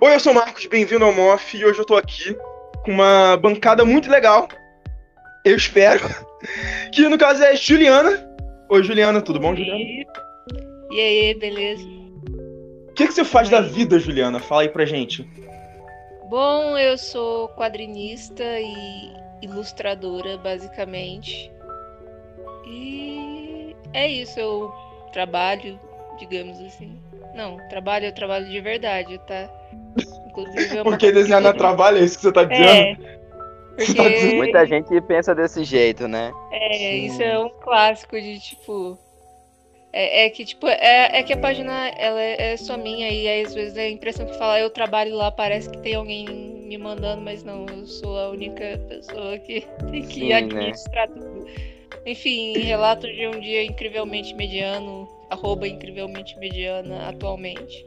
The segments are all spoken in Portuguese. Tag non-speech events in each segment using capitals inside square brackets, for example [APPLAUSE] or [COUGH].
Oi, eu sou o Marcos, bem-vindo ao MOF e hoje eu tô aqui com uma bancada muito legal. Eu espero. [LAUGHS] Que no caso é Juliana. Oi, Juliana, tudo bom, Juliana? E aí, beleza? O que, que você faz da vida, Juliana? Fala aí pra gente. Bom, eu sou quadrinista e ilustradora, basicamente. E é isso, eu trabalho, digamos assim. Não, trabalho, eu trabalho de verdade, tá? Inclusive, é Porque desenhar não é trabalho, é isso que você tá dizendo? É, porque Muita gente pensa desse jeito, né? é, isso é um clássico de tipo. É, é que, tipo, é, é que a página ela é, é só minha e aí, às vezes a impressão que fala eu trabalho lá, parece que tem alguém me mandando, mas não, eu sou a única pessoa que tem que Sim, né? administrar tudo. Enfim, relato de um dia incrivelmente mediano, arroba incrivelmente mediana atualmente.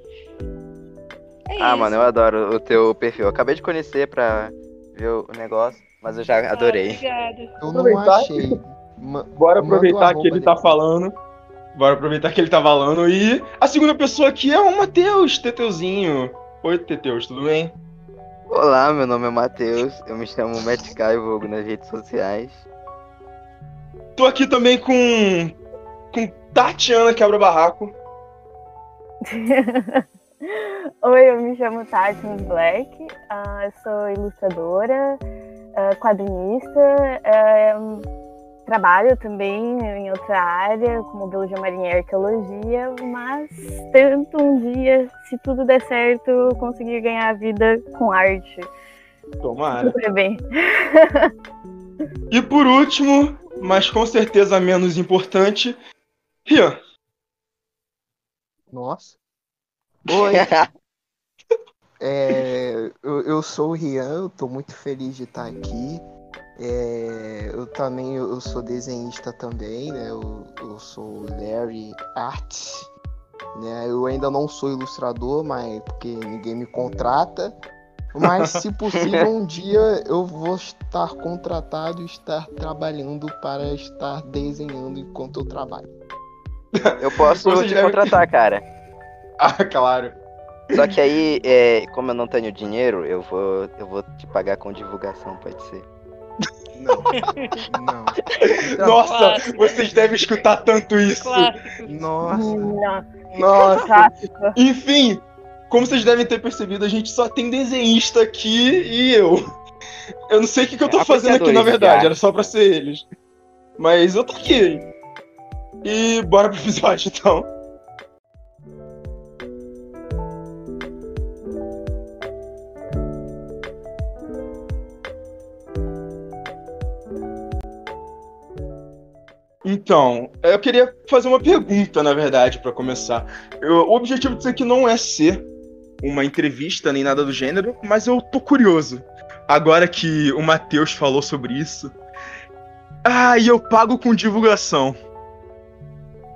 É Ah, isso. mano, eu adoro o teu perfil. Eu acabei de conhecer pra ver o negócio, mas eu já Ah, adorei. obrigada. Eu não Aproveitar. achei. Ma- Bora aproveitar que ele dele. tá falando. Bora aproveitar que ele tá falando. E a segunda pessoa aqui é o Matheus, Teteuzinho. Oi, Teteus, tudo bem? Olá, meu nome é Matheus, eu me chamo Matt Vulgo nas redes sociais. Tô aqui também com. com Tatiana Quebra Barraco. [LAUGHS] Oi, eu me chamo Tati Black, eu sou ilustradora, ah, quadrinista, hum, trabalho também em outra área, como biologia marinha e arqueologia, mas tento um dia, se tudo der certo, conseguir ganhar a vida com arte. Tomara. Tudo bem. E por último, mas com certeza menos importante, Rian. Nossa. Oi, [LAUGHS] é, eu, eu sou o Rian, eu tô muito feliz de estar aqui. É, eu também eu sou desenhista também, né? Eu, eu sou Larry Art. Né? Eu ainda não sou ilustrador, mas porque ninguém me contrata. Mas se [LAUGHS] possível, um dia eu vou estar contratado e estar trabalhando para estar desenhando enquanto eu trabalho. Eu posso Você te deve- contratar, cara. [LAUGHS] Ah, claro. Só que aí, é, como eu não tenho dinheiro, eu vou, eu vou te pagar com divulgação, pode ser. Não, não. Então, Nossa, Clássico. vocês devem escutar tanto isso. Clássico. Nossa. Nossa. clássico. Enfim, como vocês devem ter percebido, a gente só tem desenhista aqui e eu. Eu não sei o que, que eu tô É, fazendo aqui, na verdade, era só pra ser eles. Mas eu tô aqui. E bora pro episódio, então. Então, eu queria fazer uma pergunta, na verdade, pra começar. Eu- o objetivo disso aqui não é ser uma entrevista nem nada do gênero, mas eu tô curioso. Agora que o Matheus falou sobre isso. Ah, e eu pago com divulgação.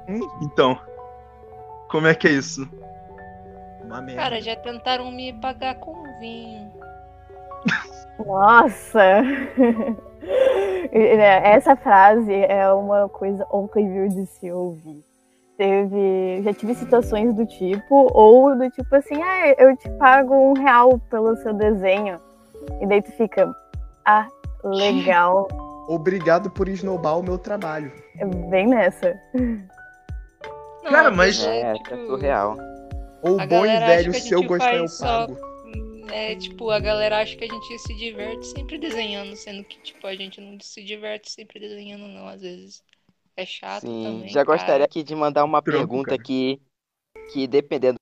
Hum, Então, como é que é isso? Uma merda. Cara, já tentaram me pagar com vinho. Nossa! [LAUGHS] Essa frase é uma coisa horrível de se ouvir. Teve. Já tive situações do tipo, ou do tipo assim, ah, eu te pago um real pelo seu desenho. E daí tu fica, ah, legal. [LAUGHS] Obrigado por esnobar o meu trabalho. É bem nessa. Não, Cara, mas- é, É, tipo, é surreal. Ou A bom e velho, se eu gostar, eu só- pago. É, tipo, a galera acha que a gente se diverte sempre desenhando, sendo que, tipo, a gente não se diverte sempre desenhando, não. Às vezes é chato Sim, também. já cara. gostaria aqui de mandar uma pergunta cara. que, que dependendo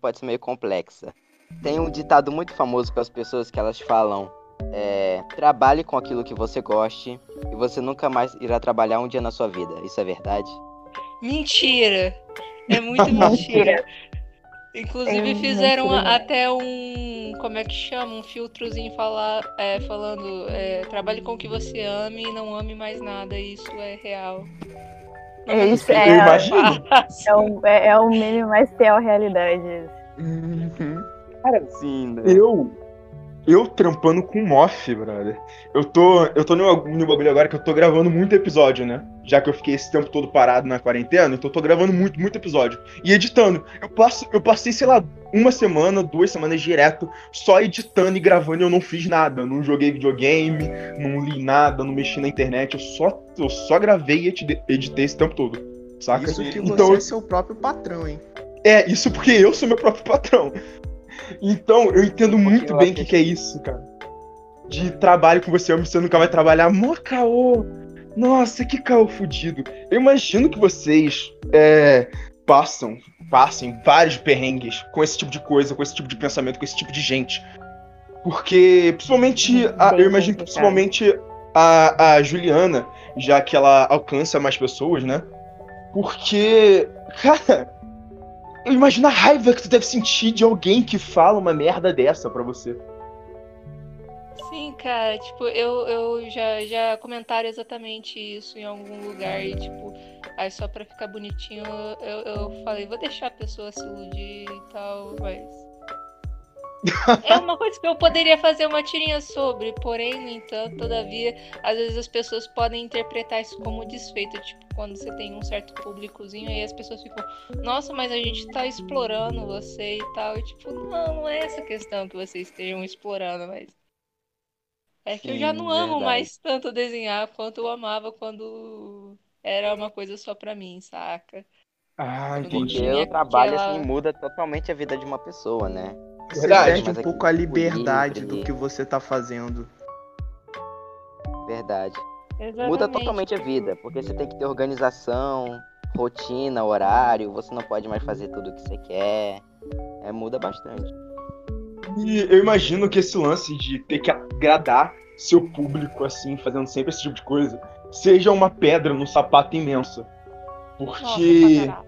pode ser meio complexa. Tem um ditado muito famoso com as pessoas que elas falam é, trabalhe com aquilo que você goste e você nunca mais irá trabalhar um dia na sua vida. Isso é verdade? Mentira! É muito [LAUGHS] mentira. Inclusive É fizeram até um. Como é que chama? Um filtrozinho falar, é, falando. é, trabalhe com o que você ame e não ame mais nada. Isso é real. Não É isso, Eu é. É o, é, é o meme mais fiel à realidade. Uhum. Cara, Sim, né? eu. Eu trampando com Moff, brother. Eu tô, eu tô no, no bagulho agora que eu tô gravando muito episódio, né? Já que eu fiquei esse tempo todo parado na quarentena, então eu tô gravando muito, muito episódio. E editando. Eu, passo, eu passei, sei lá, uma semana, duas semanas direto, só editando e gravando e eu não fiz nada. Não joguei videogame, não li nada, não mexi na internet. Eu só, eu só gravei e editei esse tempo todo. Saca? Isso que então, você é seu próprio patrão, hein? É, isso porque eu sou meu próprio patrão. Então, eu entendo muito bem o que, que é isso, cara. De trabalho com você, você nunca vai trabalhar. Mó caô! Nossa, que caô fudido. Eu imagino que vocês é, passam, passem vários perrengues com esse tipo de coisa, com esse tipo de pensamento, com esse tipo de gente. Porque, principalmente, a- eu imagino que principalmente a, a Juliana, já que ela alcança mais pessoas, né? Porque, [LAUGHS] cara, eu a raiva que tu deve sentir de alguém que fala uma merda dessa pra você. Sim, cara, tipo, eu, eu já, já comentaram exatamente isso em algum lugar e, tipo, aí só pra ficar bonitinho eu, eu falei, vou deixar a pessoa se iludir e tal, mas. É uma coisa que eu poderia fazer uma tirinha sobre, porém, no entanto, todavia, às vezes as pessoas podem interpretar isso como desfeito, tipo, quando você tem um certo públicozinho, aí as pessoas ficam, nossa, mas a gente tá explorando você e tal, e tipo, não, não é essa questão que vocês estejam explorando, mas. É que eu já Sim, não amo verdade. mais tanto desenhar quanto eu amava quando era uma coisa só pra mim, saca? Ah, Porque Porque o trabalho aquela- assim muda totalmente a vida de uma pessoa, né? Você Verdade, perde um aqui, pouco a liberdade livre. do que você tá fazendo. Verdade. Muda Exatamente. totalmente a vida, porque você tem que ter organização, rotina, horário, você não pode mais fazer tudo o que você quer. É, muda bastante. E eu imagino que esse lance de ter que agradar seu público, assim, fazendo sempre esse tipo de coisa, seja uma pedra no sapato imensa. Nossa, Porque. caralho.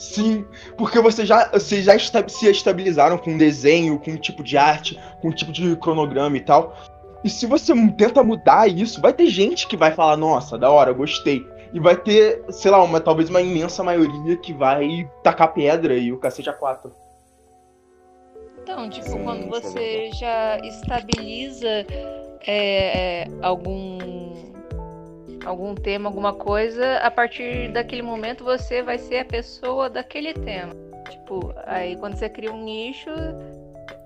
Sim, porque você já, vocês já esta- se estabilizaram com um desenho, com um tipo de arte, com um tipo de cronograma e tal. E se você tenta mudar isso, vai ter gente que vai falar, nossa, da hora, gostei. E vai ter, sei lá, uma, talvez uma imensa maioria que vai tacar pedra e o cacete a quatro. Então, tipo, Sim, quando é você já estabiliza é, é, algum algum tema, alguma coisa, a partir daquele momento você vai ser a pessoa daquele tema. Tipo, aí quando você cria um nicho,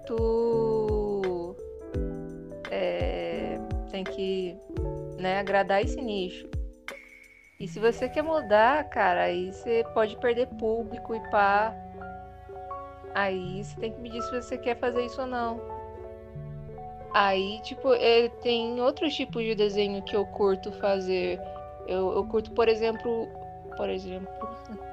tu é, tem que né, agradar esse nicho. E se você quer mudar, cara, aí você pode perder público e pá. Aí você tem que me dizer se você quer fazer isso ou não. Aí, tipo, é, tem outros tipos de desenho que eu curto fazer. Eu, eu curto, por exemplo. Por exemplo. [LAUGHS]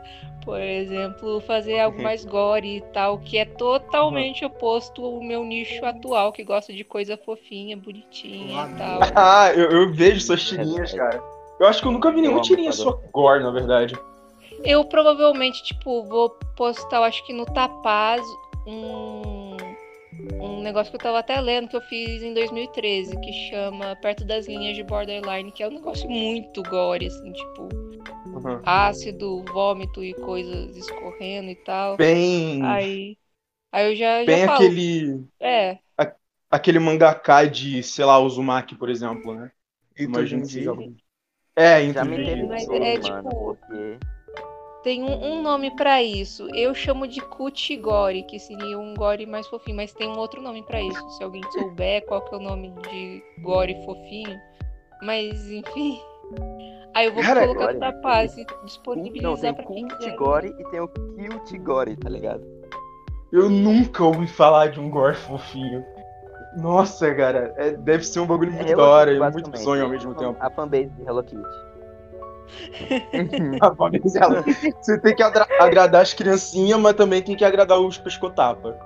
Por exemplo, fazer algo mais gore e tal, que é totalmente oposto ao meu nicho atual, que gosta de coisa fofinha, bonitinha e tal. [LAUGHS] Ah, eu, eu vejo suas tirinhas, cara. Eu acho que eu nunca vi nenhuma tirinha sua gore, na verdade. Eu provavelmente, tipo, vou postar, eu acho que no Tapaz, um, um negócio que eu tava até lendo que eu fiz em 2013, que chama Perto das Linhas de Borderline, que é um negócio muito gore, assim, tipo, Uhum. ácido, vômito e coisas escorrendo e tal. Bem. Aí, aí eu já, já bem falo, aquele. é, Aquele mangaká de, sei lá, Uzumaki, por exemplo, né? Algum- É, Já me entendi. Mas é, mano, tipo, porque tem um, um nome pra isso. Eu chamo de cutigore, que seria um gore mais fofinho, mas tem um outro nome pra isso. Se alguém souber qual que é o nome de gore fofinho. Mas, enfim. Aí eu vou Cara, colocar gore, no Tapaz e não, tem disponibilizar o pra quem quiser. Cultigore e tem o Kiltigore, tá ligado? Eu nunca ouvi falar de um gore fofinho. Nossa, cara, é- deve ser um bagulho muito Hello da hora e muito bizonho ao mesmo tempo. A fanbase de Hello Kitty. [LAUGHS] Ela- Você tem que agradar as criancinhas, mas também tem que agradar os pescotapa.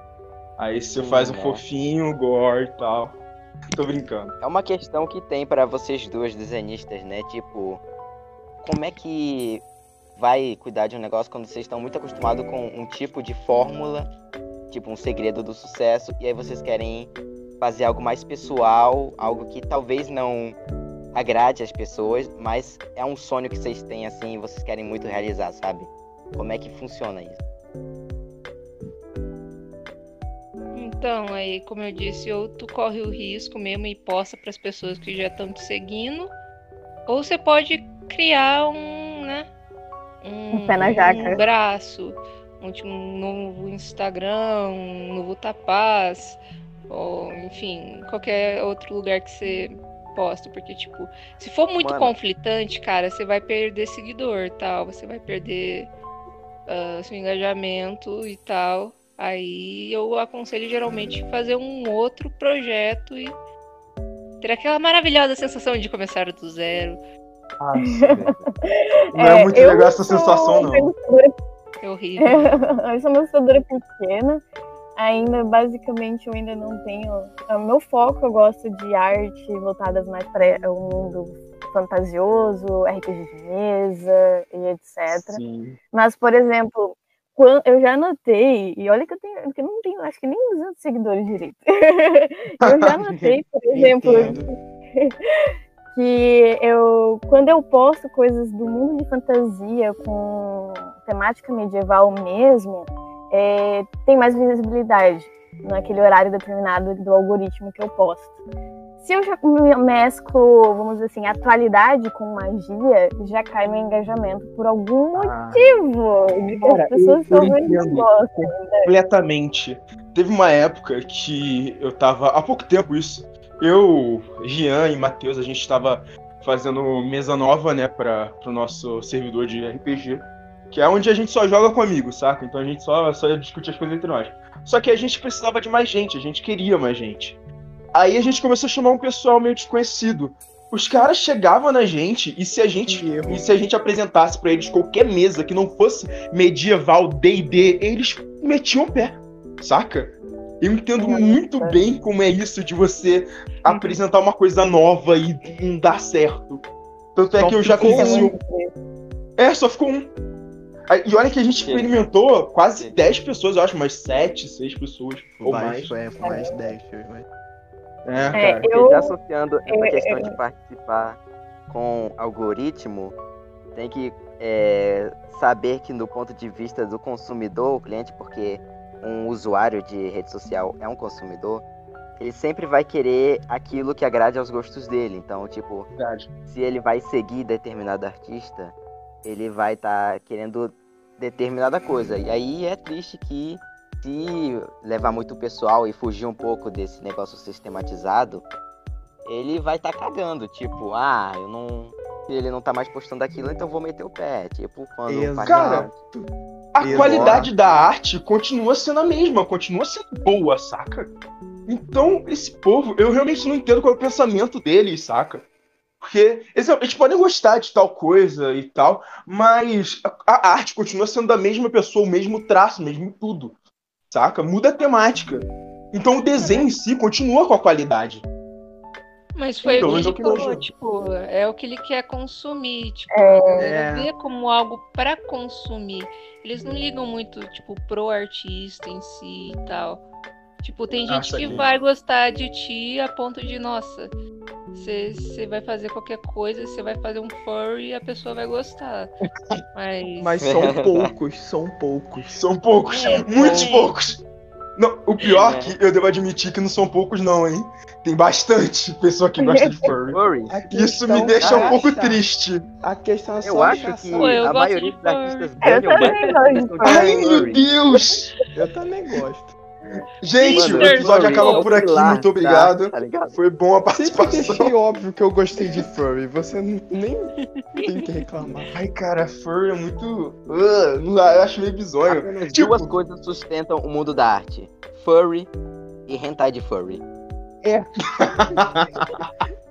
Aí você Sim, faz o né? fofinho, gore e tal. Tô brincando. É uma questão que tem pra vocês duas desenhistas, né? Tipo, como é que vai cuidar de um negócio quando vocês estão muito acostumados com um tipo de fórmula, tipo um segredo do sucesso, e aí vocês querem fazer algo mais pessoal, algo que talvez não agrade as pessoas, mas é um sonho que vocês têm assim e vocês querem muito realizar, sabe? Como é que funciona isso? Então, aí, como eu disse, ou tu corre o risco mesmo e posta para as pessoas que já estão te seguindo, ou você pode criar um, né? Um, Um pé na jaca. um braço, um, um novo Instagram, um novo Tapaz, ou enfim, qualquer outro lugar que você posta, porque tipo, se for muito Mano. conflitante, cara, você vai perder seguidor, tal, você vai perder ah, seu engajamento e tal. Aí eu aconselho geralmente fazer um outro projeto e ter aquela maravilhosa sensação de começar do zero. [LAUGHS] Não é, muito eu legal essa sensação, não. É horrível. [LAUGHS] eu sou uma ilustradora pequena. Ainda, basicamente, eu ainda não tenho. O meu foco, eu gosto de arte voltadas mais para o mundo fantasioso, RPG de mesa e etc. Sim. Mas, por exemplo, quan- eu já notei, e olha que eu, tenho, que eu não tenho, acho que nem 200 seguidores direito. [LAUGHS] eu já notei, por [LAUGHS] exemplo, [LAUGHS] que eu, quando eu posto coisas do mundo de fantasia com temática medieval mesmo, é, tem mais visibilidade naquele horário determinado do algoritmo que eu posto. Se eu já me- mesclo, vamos dizer assim, atualidade com magia, já cai meu engajamento por algum Ah, motivo Cara, as pessoas eu- eu entendo. gostem. completamente. Teve uma época que eu tava. Há pouco tempo isso. Eu, Gian e Matheus, a gente tava fazendo mesa nova, né, para pro nosso servidor de RPG. Que é onde a gente só joga com amigos, saca? Então a gente só, só discute as coisas entre nós. Só que a gente precisava de mais gente, a gente queria mais gente. Aí a gente começou a chamar um pessoal meio desconhecido. Os caras chegavam na gente e se a gente, e se a gente apresentasse pra eles qualquer mesa que não fosse medieval, D&D, eles metiam o pé, saca? Eu entendo muito bem como é isso de você apresentar uma coisa nova e não dar certo. Tanto é que eu já fiz um. isso. É, só ficou um. E olha que a gente experimentou quase 10 pessoas, eu acho, umas 7, 6 pessoas ou mais. Foi, foi mais 10, foi mais. É, É, cara. eu- já associando essa eu- questão de participar com algoritmo, tem que é, saber que do ponto de vista do consumidor, o cliente, porque um usuário de rede social é um consumidor, ele sempre vai querer aquilo que agrade aos gostos dele. Então, tipo, Verdade. se ele vai seguir determinado artista, ele vai estar querendo determinada coisa. E aí é triste que se levar muito pessoal e fugir um pouco desse negócio sistematizado, ele vai estar cagando, tipo, ah, eu não. Se ele não tá mais postando aquilo, então eu vou meter o pé. Tipo, quando Exato. Cara. A Exato. qualidade da arte continua sendo a mesma, continua sendo boa, saca? Então, esse povo, eu realmente não entendo qual é o pensamento deles, saca? Porque eles, eles podem gostar de tal coisa e tal, mas a, a arte continua sendo da mesma pessoa, o mesmo traço, o mesmo tudo, saca? Muda a temática. Então o desenho em si continua com a qualidade. Mas foi Então, o que é ele o que falou, tipo, é o que ele quer consumir, tipo, É. vê como algo pra consumir. Eles não ligam muito, tipo, pro artista em si e tal. Tipo, tem Ah, gente que saquei. vai gostar de ti a ponto de, nossa, você vai fazer qualquer coisa, você vai fazer um furry e a pessoa vai gostar. Mas, Mas são [LAUGHS] poucos, são poucos. São poucos, É, muitos então. poucos. Não, o pior É. é que eu devo admitir que não são poucos, não, hein? Tem bastante [LAUGHS] pessoa que gosta de furry. Isso me deixa é um pouco achar. triste. A questão é só eu acho que? Pô, eu a maioria de dos artistas ganham gosto. Ai, meu. Deus! Eu também gosto. Gente, Mano, o episódio acaba é por aqui. pilar Muito da obrigado. tá ligado? Foi bom a Sempre participação. deixei óbvio que eu gostei de furry. Você nem tem que reclamar. Ai, cara, furry é muito. Uh, eu acho meio bizonho. Apenas Tipo- duas coisas sustentam o mundo da arte: furry e hentai de furry. [LAUGHS]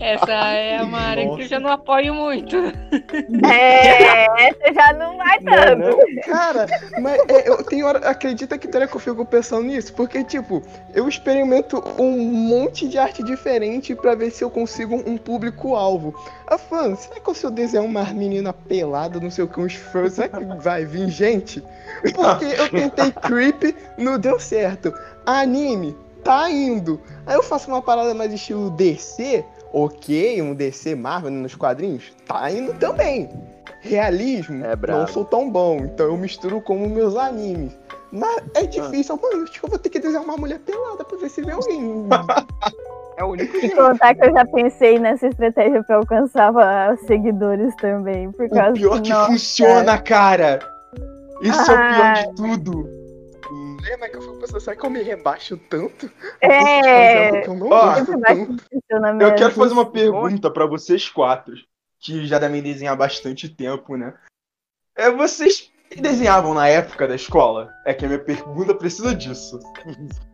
essa é uma área que eu Nossa. já não apoio muito. É, essa já não vai tanto. Não, não. Cara, mas é, eu tenho hora. Acredita que tem hora que eu fico pensando nisso? Porque, tipo, eu experimento um monte de arte diferente pra ver se eu consigo um público-alvo. Ah, fã, será que se eu desenhar uma menina pelada, não sei o que, uns fãs, será que vai vir gente? Porque eu tentei creep, não deu certo. Anime, tá indo. Aí eu faço uma parada mais estilo DC, ok, um DC Marvel nos quadrinhos, tá indo também. Realismo, É não sou tão bom, então eu misturo como meus animes. Mas é difícil, mano. Acho que eu vou ter que desenhar uma mulher pelada pra ver se vê alguém. [LAUGHS] É o único jeito. contar que eu já pensei nessa estratégia pra alcançar ah, seguidores também. Por O causa pior que nossa, funciona, cara. Isso é o pior Ah. de tudo. Lembra que eu fui pensando, será que eu me rebaixo tanto? É, Fazendo o que eu não Ó, tanto. Eu quero fazer uma pergunta pra vocês quatro, que já devem desenhar há bastante tempo, né? É, vocês desenhavam na época da escola? É que a minha pergunta precisa disso.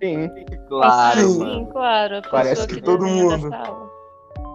Sim. Claro, Sim. mano. Sim, claro. Parece que que, todo mundo.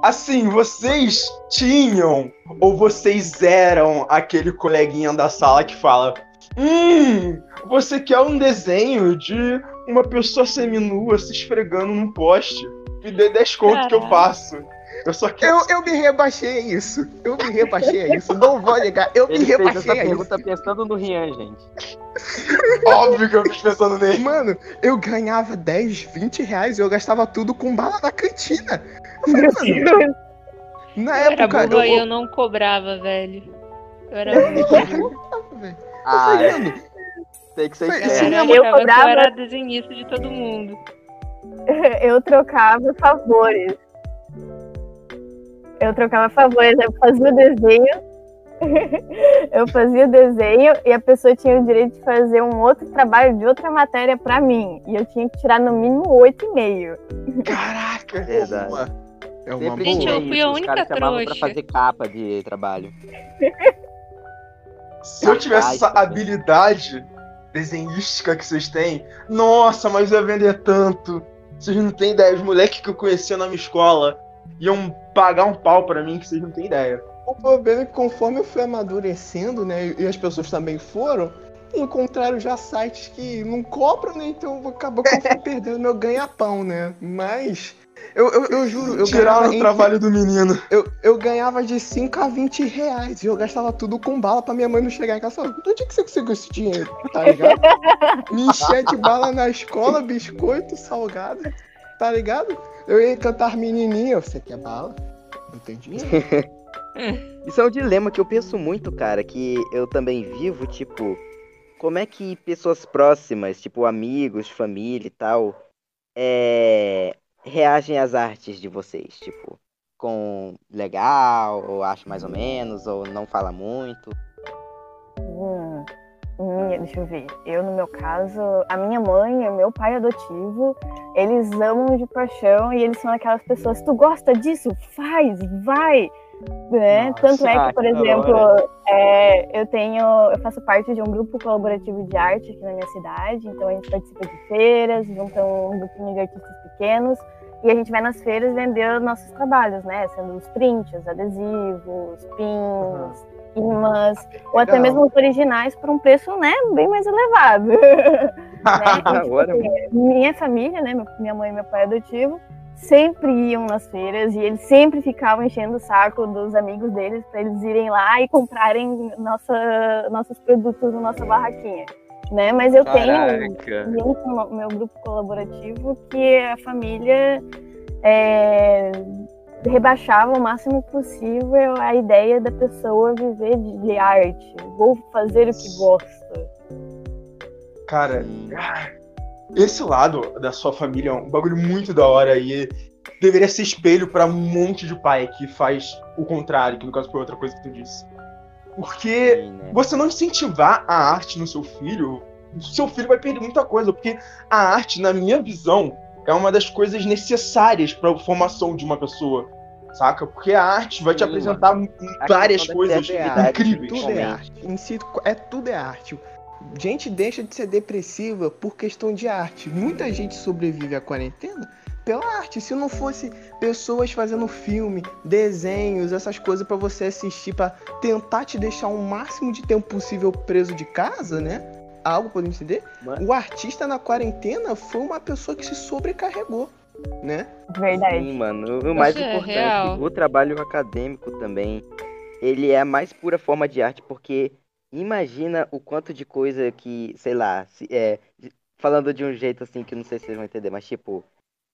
Assim, vocês tinham ou vocês eram aquele coleguinha da sala que fala: Hum, você quer um desenho de uma pessoa seminua se esfregando num poste? Me dê 10 conto que eu faço. Eu só quero. Eu, eu me rebaixei a isso. Eu me rebaixei a isso. Não vou negar. Eu me Ele fez essa rebaixei a isso. pergunta pensando no Rian, gente. [LAUGHS] Óbvio que eu fiz pensando nele. Mano, eu ganhava 10, 20 reais e eu gastava tudo com bala na cantina. Eu falei, mano, na Eu era época. burro eu, aí, eu não cobrava, velho. Eu era [LAUGHS] muito burro. Ah, ligado? tem que ser Eu, Isso era, mesmo. eu, cobrava- eu era desenhista de todo mundo. [LAUGHS] Eu trocava favores. Eu trocava favores, eu fazia o desenho. [LAUGHS] eu fazia o desenho e a pessoa tinha o direito de fazer um outro trabalho de outra matéria pra mim. E eu tinha que tirar no mínimo 8,5. Caraca, Verdade. boa. É uma Sempre Gente, tinha eu boa. fui isso, a os única caras chamavam pra trouxa. fazer capa de trabalho. [LAUGHS] Se eu tivesse essa habilidade desenhística que vocês têm, nossa, mas eu ia vender tanto. Vocês não têm ideia. Os moleques que eu conhecia na minha escola iam pagar um pau pra mim que vocês não têm ideia. O problema é que conforme eu fui amadurecendo, né, e as pessoas também foram, encontraram já sites que não cobram, né, então acabou que eu fui [LAUGHS] perdendo meu ganha-pão, né, mas eu, eu, eu juro, eu Tiraram ganhava, o entre- trabalho do menino. eu, eu ganhava de 5 a 20 reais e eu gastava tudo com bala pra minha mãe não chegar em casa de onde é que você conseguiu esse dinheiro, tá ligado? Me enchia de bala na escola, biscoito, salgado, tá ligado? Eu ia cantar menininha, você quer bala? Não tem dinheiro? [LAUGHS] Isso é um dilema que eu penso muito, cara, que eu também vivo, tipo, como é que pessoas próximas, tipo amigos, família e tal, é, reagem às artes de vocês, tipo, com legal, ou acho mais ou menos, ou não fala muito. Hum, minha- deixa eu ver. Eu, no meu caso, a minha mãe e o meu pai adotivo, eles amam de paixão e eles são aquelas pessoas, tu gosta disso? Faz, vai! Né? Nossa, Tanto é ah, que, por que da exemplo, é, eu tenho, eu faço parte de um grupo colaborativo de arte aqui na minha cidade, então a gente participa de feiras, junta um grupinho de artistas pequenos e a gente vai nas feiras vender os nossos trabalhos, né? Sendo os prints, os adesivos, pins, imãs, ou até mesmo os originais por um preço, né, bem mais elevado. [LAUGHS] né? E, tipo, Agora, assim, minha família, né, minha mãe e meu pai adotivo, sempre iam nas feiras e eles sempre ficavam enchendo o saco dos amigos deles para eles irem lá e comprarem nossa, nossos produtos na nossa barraquinha, né? Mas eu tenho Caraca. junto no meu grupo colaborativo que a família é, rebaixava o máximo possível a ideia da pessoa viver de, de arte. Vou fazer o que gosto. Cara. Esse lado da sua família é um bagulho muito da hora e deveria ser espelho pra um monte de pai que faz o contrário, que no caso foi outra coisa que tu disse. Porque Sim, né? você não incentivar a arte no seu filho, seu filho vai perder muita coisa, porque a arte, na minha visão, é uma das coisas necessárias para a formação de uma pessoa, saca? Porque a arte vai te Sim, apresentar A várias coisas criatividade, incríveis. Tudo é arte. Em si, é tudo é arte. Gente deixa de ser depressiva por questão de arte. Muita gente sobrevive à quarentena pela arte. Se não fosse pessoas fazendo filme, desenhos, essas coisas pra você assistir pra tentar te deixar o máximo de tempo possível preso de casa, né? Algo pode entender? Mano. O artista na quarentena foi uma pessoa que se sobrecarregou, né? Verdade. Sim, mano. O mais Isso é importante, real. o trabalho acadêmico também, ele é a mais pura forma de arte, porque imagina o quanto de coisa que, sei lá, se- é, falando de um jeito assim que não sei se vocês vão entender, mas tipo,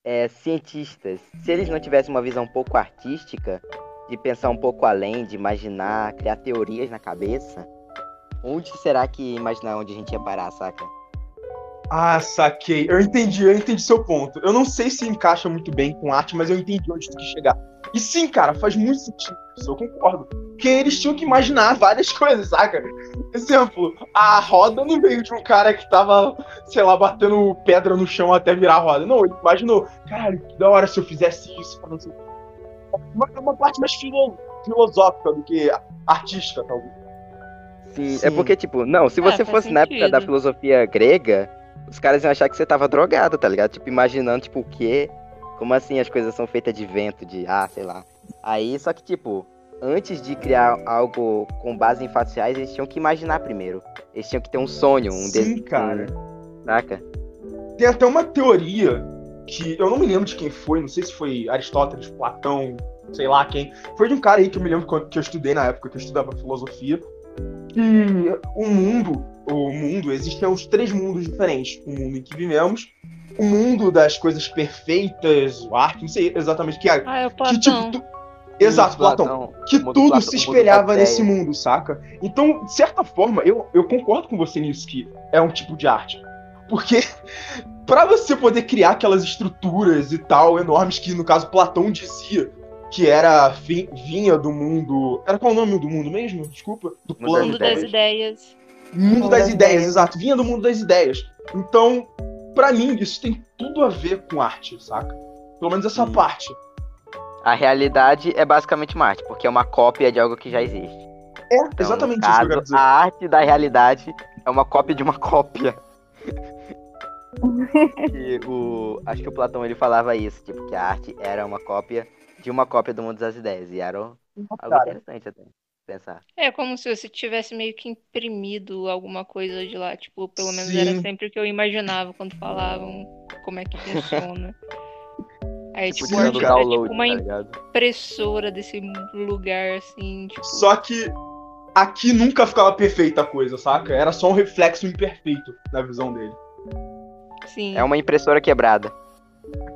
é, cientistas, se eles não tivessem uma visão um pouco artística, de pensar um pouco além, de imaginar, criar teorias na cabeça, onde será que imaginar onde a gente ia parar, saca? Ah, saquei. Eu entendi, eu entendi seu ponto. Eu não sei se encaixa muito bem com arte, mas eu entendi onde tu quis chegar. E sim, cara, faz muito sentido isso, eu concordo. Porque eles tinham que imaginar várias [LAUGHS] coisas, saca? Exemplo, a roda no meio de um cara que tava, sei lá, batendo pedra no chão até virar a roda. Não, ele imaginou, caralho, que da hora se eu fizesse isso. Não sei. Uma, uma parte mais filo, filosófica do que artística, talvez. Sim, Sim. é porque, tipo, não, se É, você faz fosse na época da sentido. filosofia grega, os caras iam achar que você tava drogado, tá ligado? Tipo, imaginando, tipo, o quê? Como assim as coisas são feitas de vento, de, ah, sei lá. Aí, só que, tipo, antes de criar algo com base em fatos reais, eles tinham que imaginar primeiro. Eles tinham que ter um sonho, um Sim, desejo. cara. Saca? Tem até uma teoria que eu não me lembro de quem foi, não sei se foi Aristóteles, Platão, sei lá quem. Foi de um cara aí que eu me lembro que eu- estudei na época que eu estudava filosofia. Que o mundo, o mundo, existem os três mundos diferentes. O mundo em que vivemos, o mundo das coisas perfeitas, o arte, não sei exatamente o que é. Ah, é o Que tipo. Platão. tu- Exato, Platão. que mundo tudo Platão- se mundo espelhava nesse mundo, saca? Então, de certa forma, eu, eu concordo com você nisso que é um tipo de arte. Porque [LAUGHS] pra você poder criar aquelas estruturas e tal enormes que no caso Platão dizia que era vi- vinha do mundo, era qual o nome do mundo mesmo? Desculpa, do plano. Mundo das ideias. Mundo das ideias, exato, vinha do mundo das ideias. Então, pra mim isso tem tudo a ver com arte, saca? Pelo menos essa Sim. parte. A realidade é basicamente uma arte, porque é uma cópia de algo que já existe. É, Então, exatamente no isso que eu caso, quero dizer. A arte da realidade é uma cópia de uma cópia. [LAUGHS] que o, acho que o Platão ele falava isso, tipo, que a arte era uma cópia de uma cópia do mundo das ideias. E era algo Cara, interessante até pensar. É como se você tivesse meio que imprimido alguma coisa de lá. Tipo, pelo menos era Sim. sempre o que eu imaginava quando falavam como é que funciona. [LAUGHS] Aí, Tipo, tipo, era tipo download, uma tá impressora desse lugar, assim, tipo. Só que aqui nunca ficava perfeita a coisa, saca? Era só um reflexo imperfeito na visão dele. Sim. É uma impressora quebrada.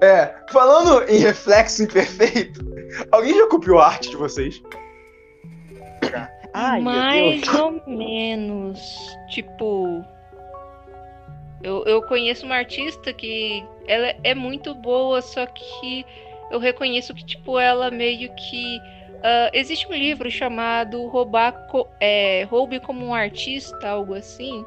É, falando em reflexo imperfeito, [LAUGHS] alguém já copiou a arte de vocês? Ai, Mais ou menos. Tipo. Eu, eu conheço uma artista que ela é muito boa, só que eu reconheço que, tipo, ela meio que. ah, existe um livro chamado Roubar Co- é, Roube como um Artista, algo assim.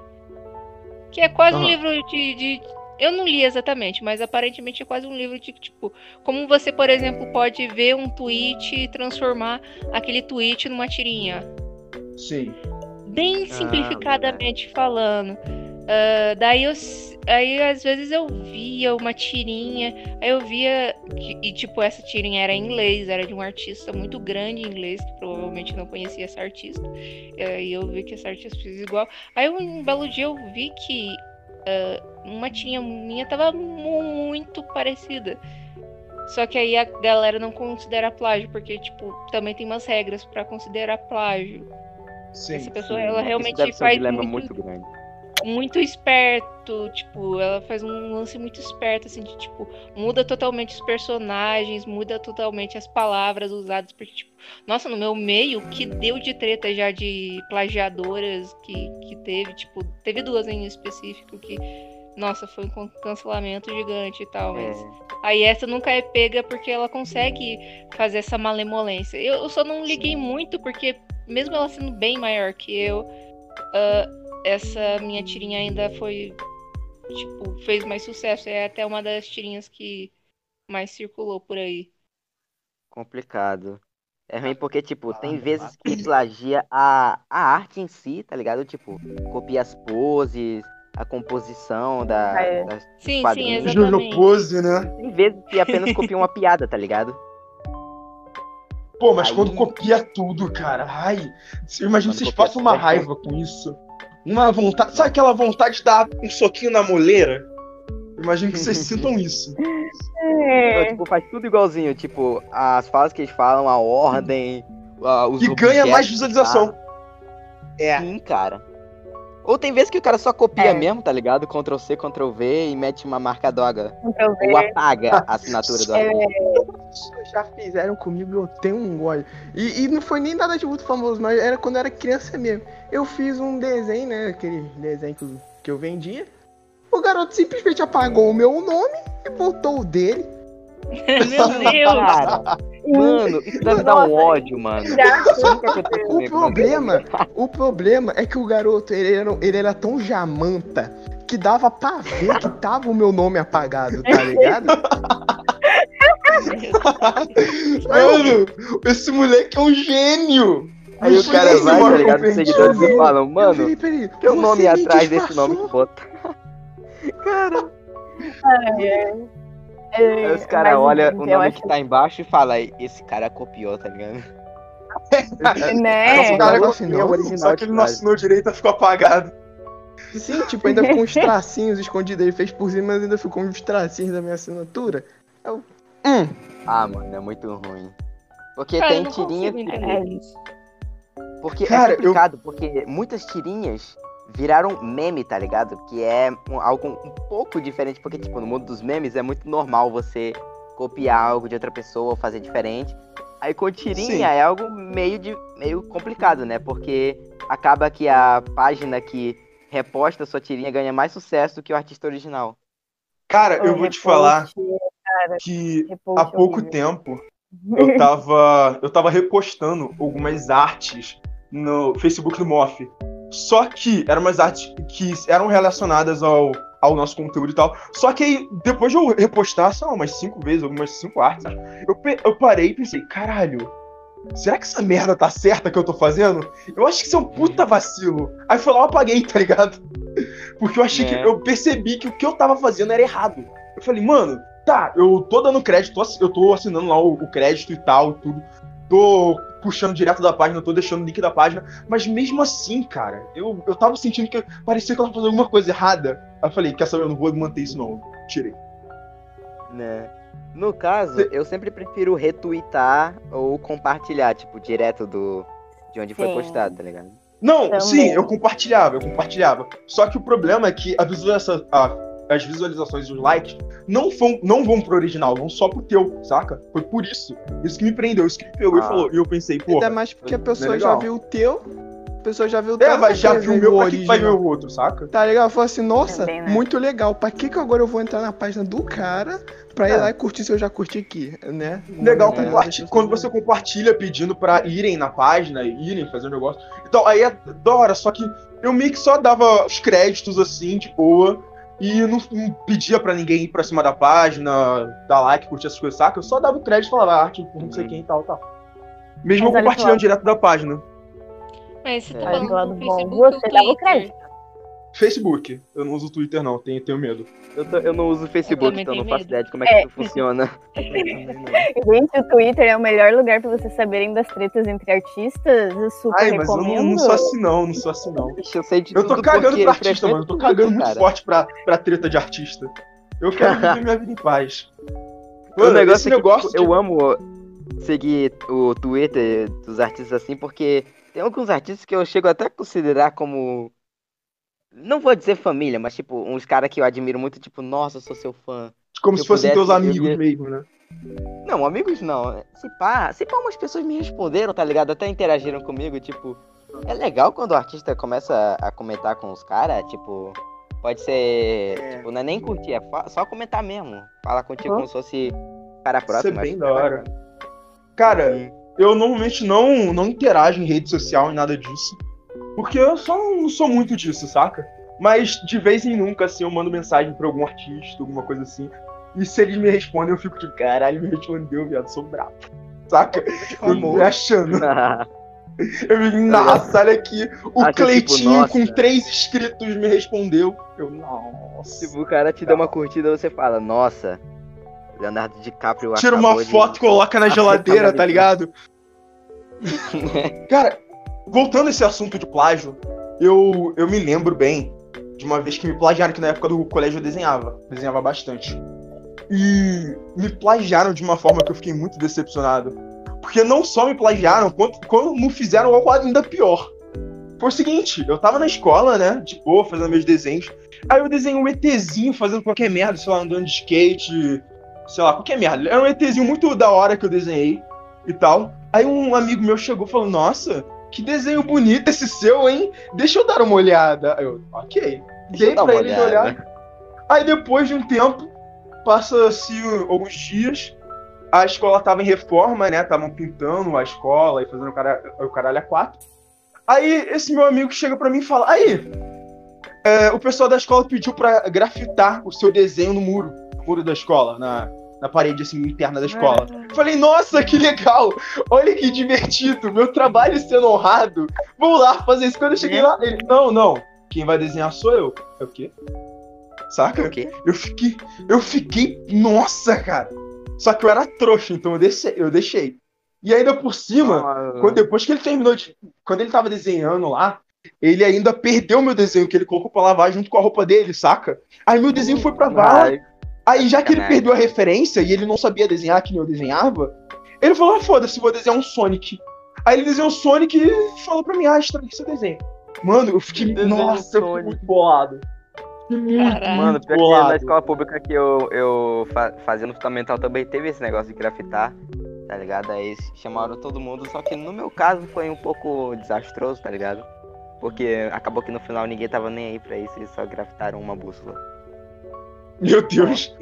Que é quase um Aham. livro de, de. Eu não li exatamente, mas aparentemente é quase um livro de tipo. Como você, por exemplo, pode ver um tweet e transformar aquele tweet numa tirinha. Sim. Bem Ah, simplificadamente falando. Ah, daí eu. Aí às vezes eu via uma tirinha, aí eu via. que- E tipo, essa tirinha era em inglês, era de um artista muito grande em inglês, que provavelmente não conhecia essa artista. E aí eu vi que essa artista fez igual. Aí um belo dia eu vi que ah, uma tirinha minha tava mu- muito parecida. Só que aí a galera não considera plágio, porque, tipo, também tem umas regras pra considerar plágio. Sim. Essa pessoa, Sim, ela isso realmente um faz dilema muito, muito grande. muito esperto, tipo, ela faz um lance muito esperto, assim, de, tipo, muda totalmente os personagens, muda totalmente as palavras usadas, porque, tipo, nossa, no meu meio, que deu de treta já de plagiadoras que, que teve, tipo, teve duas em específico que, nossa, foi um can- cancelamento gigante e tal, mas... É, Aí essa nunca é pega porque ela consegue fazer essa malemolência. Eu, eu só não liguei muito porque, mesmo ela sendo bem maior que eu, ah, essa minha tirinha ainda foi. Tipo, fez mais sucesso. É até uma das tirinhas que mais circulou por aí. complicado. É ruim porque, tipo, tem vezes que plagia a, a arte em si, tá ligado? Tipo, copia as poses, a composição da, é. das Sim, sim, quadrinhos. exatamente. Jojo Pose, né? Tem vezes que apenas copia uma piada, tá ligado? Pô, mas Aí- quando copia tudo, cara, ai. Eu imagino Quando que vocês passam uma é raiva com isso. Uma vontade. Sabe aquela vontade de dar um soquinho na moleira? Imagino que vocês [LAUGHS] sintam isso. Então, É. tipo, faz tudo igualzinho. Tipo, as falas que eles falam, a ordem, a- os Que ganha mais visualização. É. Sim, cara. Ou tem vezes que o cara só copia É. mesmo, tá ligado? Ctrl C, Ctrl V e mete uma marca V. Ou apaga a assinatura do É. Já fizeram comigo, eu tenho um ódio. E, e não foi nem nada de muito famoso, mas era quando eu era criança mesmo. Eu fiz um desenho, né? Aquele desenho que eu, que eu vendia. O garoto simplesmente apagou o meu nome e botou o dele. [LAUGHS] Meu [LAUGHS] Deus! Cara, mano, isso deve dar um ódio, mano. [LAUGHS] O problema, o problema é que o garoto, ele era, ele era tão jamanta que dava pra ver que tava o meu nome apagado, tá ligado? Mano, esse moleque é um gênio! Aí o cara vai, tá ligado? Os seguidores e falam, mano, tem o nome "Você me atrás desse nome que disfarçou?" bota. Cara, É, aí os caras olham o eu nome acho que tá embaixo e falam, esse cara copiou, tá ligado? [LAUGHS] Né? Nossa, o É, cara é o original só que ele não assinou direito e ficou apagado. Sim, tipo, ainda com uns [LAUGHS] tracinhos escondidos. Ele fez por cima, mas ainda ficou uns tracinhos da minha assinatura. Eu, hum, Ah, mano, é muito ruim. Porque Cara, eu tem tirinha. isso. Porque Cara, é eu- complicado, porque muitas tirinhas viraram meme, tá ligado? Que é um- algo um pouco diferente, porque, tipo, no mundo dos memes é muito normal você copiar algo de outra pessoa ou fazer diferente. Aí com tirinha Sim. é algo meio, de, meio complicado, né? Porque acaba que a página que reposta sua tirinha ganha mais sucesso do que o artista original. Cara, eu O vou te falar que há pouco horrível. tempo [LAUGHS] eu tava, eu tava repostando algumas artes no Facebook do Moff. Só que eram umas artes que eram relacionadas ao, ao nosso conteúdo e tal. Só que aí, depois de eu repostar, sei lá, umas cinco vezes, algumas cinco artes, eu, pe- eu parei e pensei, caralho, será que essa merda tá certa que eu tô fazendo? Eu acho que isso é um puta vacilo. Aí foi lá, eu apaguei, tá ligado? Porque eu achei É. que. Eu percebi que o que eu tava fazendo era errado. Eu falei, mano, tá, eu tô dando crédito, eu tô assinando lá o, o crédito e tal, e tudo. Tô puxando direto da página, tô deixando o link da página. Mas mesmo assim, cara, eu, eu tava sentindo que parecia que eu tava fazendo alguma coisa errada. Aí eu falei, quer saber, eu não vou manter isso não. Tirei. Né? No caso, eu sempre prefiro retweetar ou compartilhar, tipo, direto do de onde foi Sim. postado, tá ligado? Não, Também. sim, eu compartilhava, eu compartilhava. Só que o problema é que a visualização, a- as visualizações e os likes não vão, não vão pro original, vão só pro teu, saca? Foi por isso. Isso que me prendeu, isso que me pegou e Ah. falou. E eu pensei, pô, ainda mais porque a pessoa é já viu o teu, a pessoa já viu o teu. é, vai, já viu o meu, pra que vai ver o outro, saca? Tá legal? Eu falei assim, nossa, Também, né? muito legal. Pra que que agora eu vou entrar na página do cara pra ir É. lá e curtir se eu já curti aqui, né? Legal, compartilha- não, quando você compartilha pedindo pra irem na página, irem fazer um negócio. Então, aí é da hora, só que eu meio que só dava os créditos assim, de boa, e não, não pedia pra ninguém ir pra cima da página, dar like, curtir essas coisas, saca? Eu só dava o crédito e falava "Ah, arte por não sei Uhum. quem e tal, tal. Mesmo Mas eu compartilhando direto da página. Mas você tá É. Falando do lado do bom, Facebook você dava o crédito. Facebook. Eu não uso o Twitter, não, tenho, tenho medo. Eu, tô- eu não uso o Facebook, então eu não faço medo. ideia de como é que É. isso funciona. [LAUGHS] Gente, o Twitter é o melhor lugar pra vocês saberem das tretas entre artistas. Eu super Ai, mas eu recomendo. não, não sou assim não, não sou assim não. Ixi, eu sei de Eu tô tudo cagando pra eu artista, mano. Eu tô cagando muito cara. forte pra, pra treta de artista. Eu quero [LAUGHS] viver minha vida em paz. O Mano, negócio esse é que, negócio tipo, eu amo seguir o Twitter dos artistas assim, porque tem alguns artistas que eu chego até a considerar como. Não vou dizer família, mas tipo, uns caras que eu admiro muito, tipo, nossa, eu sou seu fã. Como se se fossem teus eu amigos mesmo, né? Não, amigos não. Se pá, se pá, umas pessoas me responderam, tá ligado? Até interagiram comigo, tipo. É legal quando o artista começa a comentar com os caras, tipo. Pode ser. É. Tipo, não é nem curtir, é só comentar mesmo. Falar contigo Hã? como se fosse cara Isso é próximo. bem acho da hora. Cara, eu normalmente não, não interajo em rede social e nada disso. Porque eu só não sou muito disso, saca? Mas de vez em nunca, assim, eu mando mensagem pra algum artista, alguma coisa assim. E se eles me respondem, eu fico tipo, caralho, me respondeu, viado, sou bravo. [LAUGHS] Saca? Eu me achando. [LAUGHS] Eu fico, nossa, olha aqui. O Acha, tipo, Cleitinho nossa. com três inscritos me respondeu. Eu, nossa. tipo, o cara te dá uma curtida você fala, nossa, Leonardo DiCaprio Tira uma de- foto e coloca na [LAUGHS] geladeira, tá ligado? Cara, voltando a esse assunto de plágio, eu, eu me lembro bem de uma vez que me plagiaram, que na época do colégio eu desenhava. Desenhava bastante. E me plagiaram de uma forma que eu fiquei muito decepcionado. Porque não só me plagiaram, quanto, como fizeram algo ainda pior. Foi o seguinte, eu tava na escola, né, de boa, fazendo meus desenhos. Aí eu desenhei um ETzinho fazendo qualquer merda, sei lá, andando de skate, sei lá, qualquer merda. Era um ETzinho muito da hora que eu desenhei e tal. Aí um amigo meu chegou e falou: Nossa, que desenho bonito esse seu, hein? Deixa eu dar uma olhada. Eu, ok. Deixa Dei pra ele olhada. olhar. Aí depois de um tempo, passa-se alguns dias, a escola tava em reforma, né? Estavam pintando a escola e fazendo o caralho, o caralho a quatro. Aí esse meu amigo chega pra mim e fala: Aí, é, o pessoal da escola pediu pra grafitar o seu desenho no muro, no muro da escola, na, na parede assim, interna da escola. Falei, nossa, que legal! Olha que divertido! Meu trabalho sendo honrado! Vamos lá fazer isso. Quando eu cheguei lá, ele, não, não, quem vai desenhar sou eu. É o quê? Saca? O quê? Eu fiquei. Eu fiquei. Nossa, cara! Só que eu era trouxa, então eu deixei. Eu deixei. E ainda por cima, Ah, quando, depois que ele terminou de. Quando ele tava desenhando lá, ele ainda perdeu meu desenho que ele colocou pra lavar junto com a roupa dele, saca? Aí meu desenho foi pra vala. Aí, já que ele perdeu a referência e ele não sabia desenhar que nem eu desenhava, ele falou: ah, foda-se, vou desenhar um Sonic. Aí ele desenhou o Sonic e falou pra mim: ah, estraguei seu desenho. Mano, eu fiquei. Desenho Nossa, eu fiquei muito bolado. Muito. Mano, pior que na bolado. escola pública que eu, eu fa fazia no fundamental também teve esse negócio de grafitar, tá ligado? Aí chamaram todo mundo, só que no meu caso foi um pouco desastroso, tá ligado? Porque acabou que no final ninguém tava nem aí pra isso, eles só grafitaram uma bússola. Meu Deus.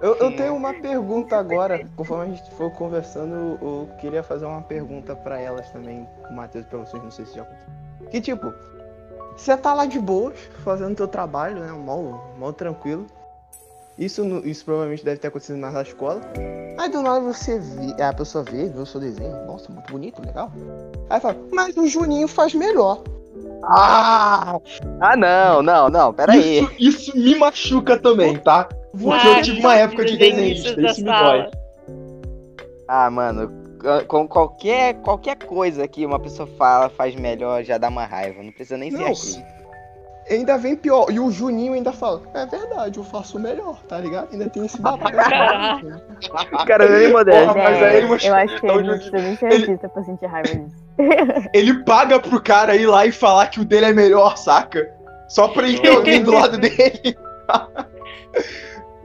Eu, eu tenho uma pergunta agora. Conforme a gente for conversando, eu, queria fazer uma pergunta pra elas também, Matheus, pra vocês, não sei se já aconteceu. Que tipo, você tá lá de boas, fazendo teu trabalho, né? Mal, mal tranquilo. Isso, isso provavelmente deve ter acontecido na escola. Aí do nada você vê, a pessoa vê, vê o seu desenho, nossa, muito bonito, legal. Aí fala, mas o Juninho faz melhor. Ah! Ah, não, não, não, pera aí. Isso, isso me machuca também, tá? Porque Ah, eu tive uma época de desenhista, isso me dói. Ah, mano, co- com qualquer, qualquer coisa que uma pessoa fala faz melhor já dá uma raiva, não precisa nem ser Não, aqui. Ainda vem pior. E o Juninho ainda fala, é verdade, eu faço melhor, tá ligado? Ainda tem esse babado. [LAUGHS] Cara nem moderno. Porra, mas aí ele eu acho que então, ele não precisa nem artista pra sentir raiva disso. [LAUGHS] Ele paga pro cara ir lá e falar que o dele é melhor, saca? Só pra ele ter alguém do lado [LAUGHS] dele.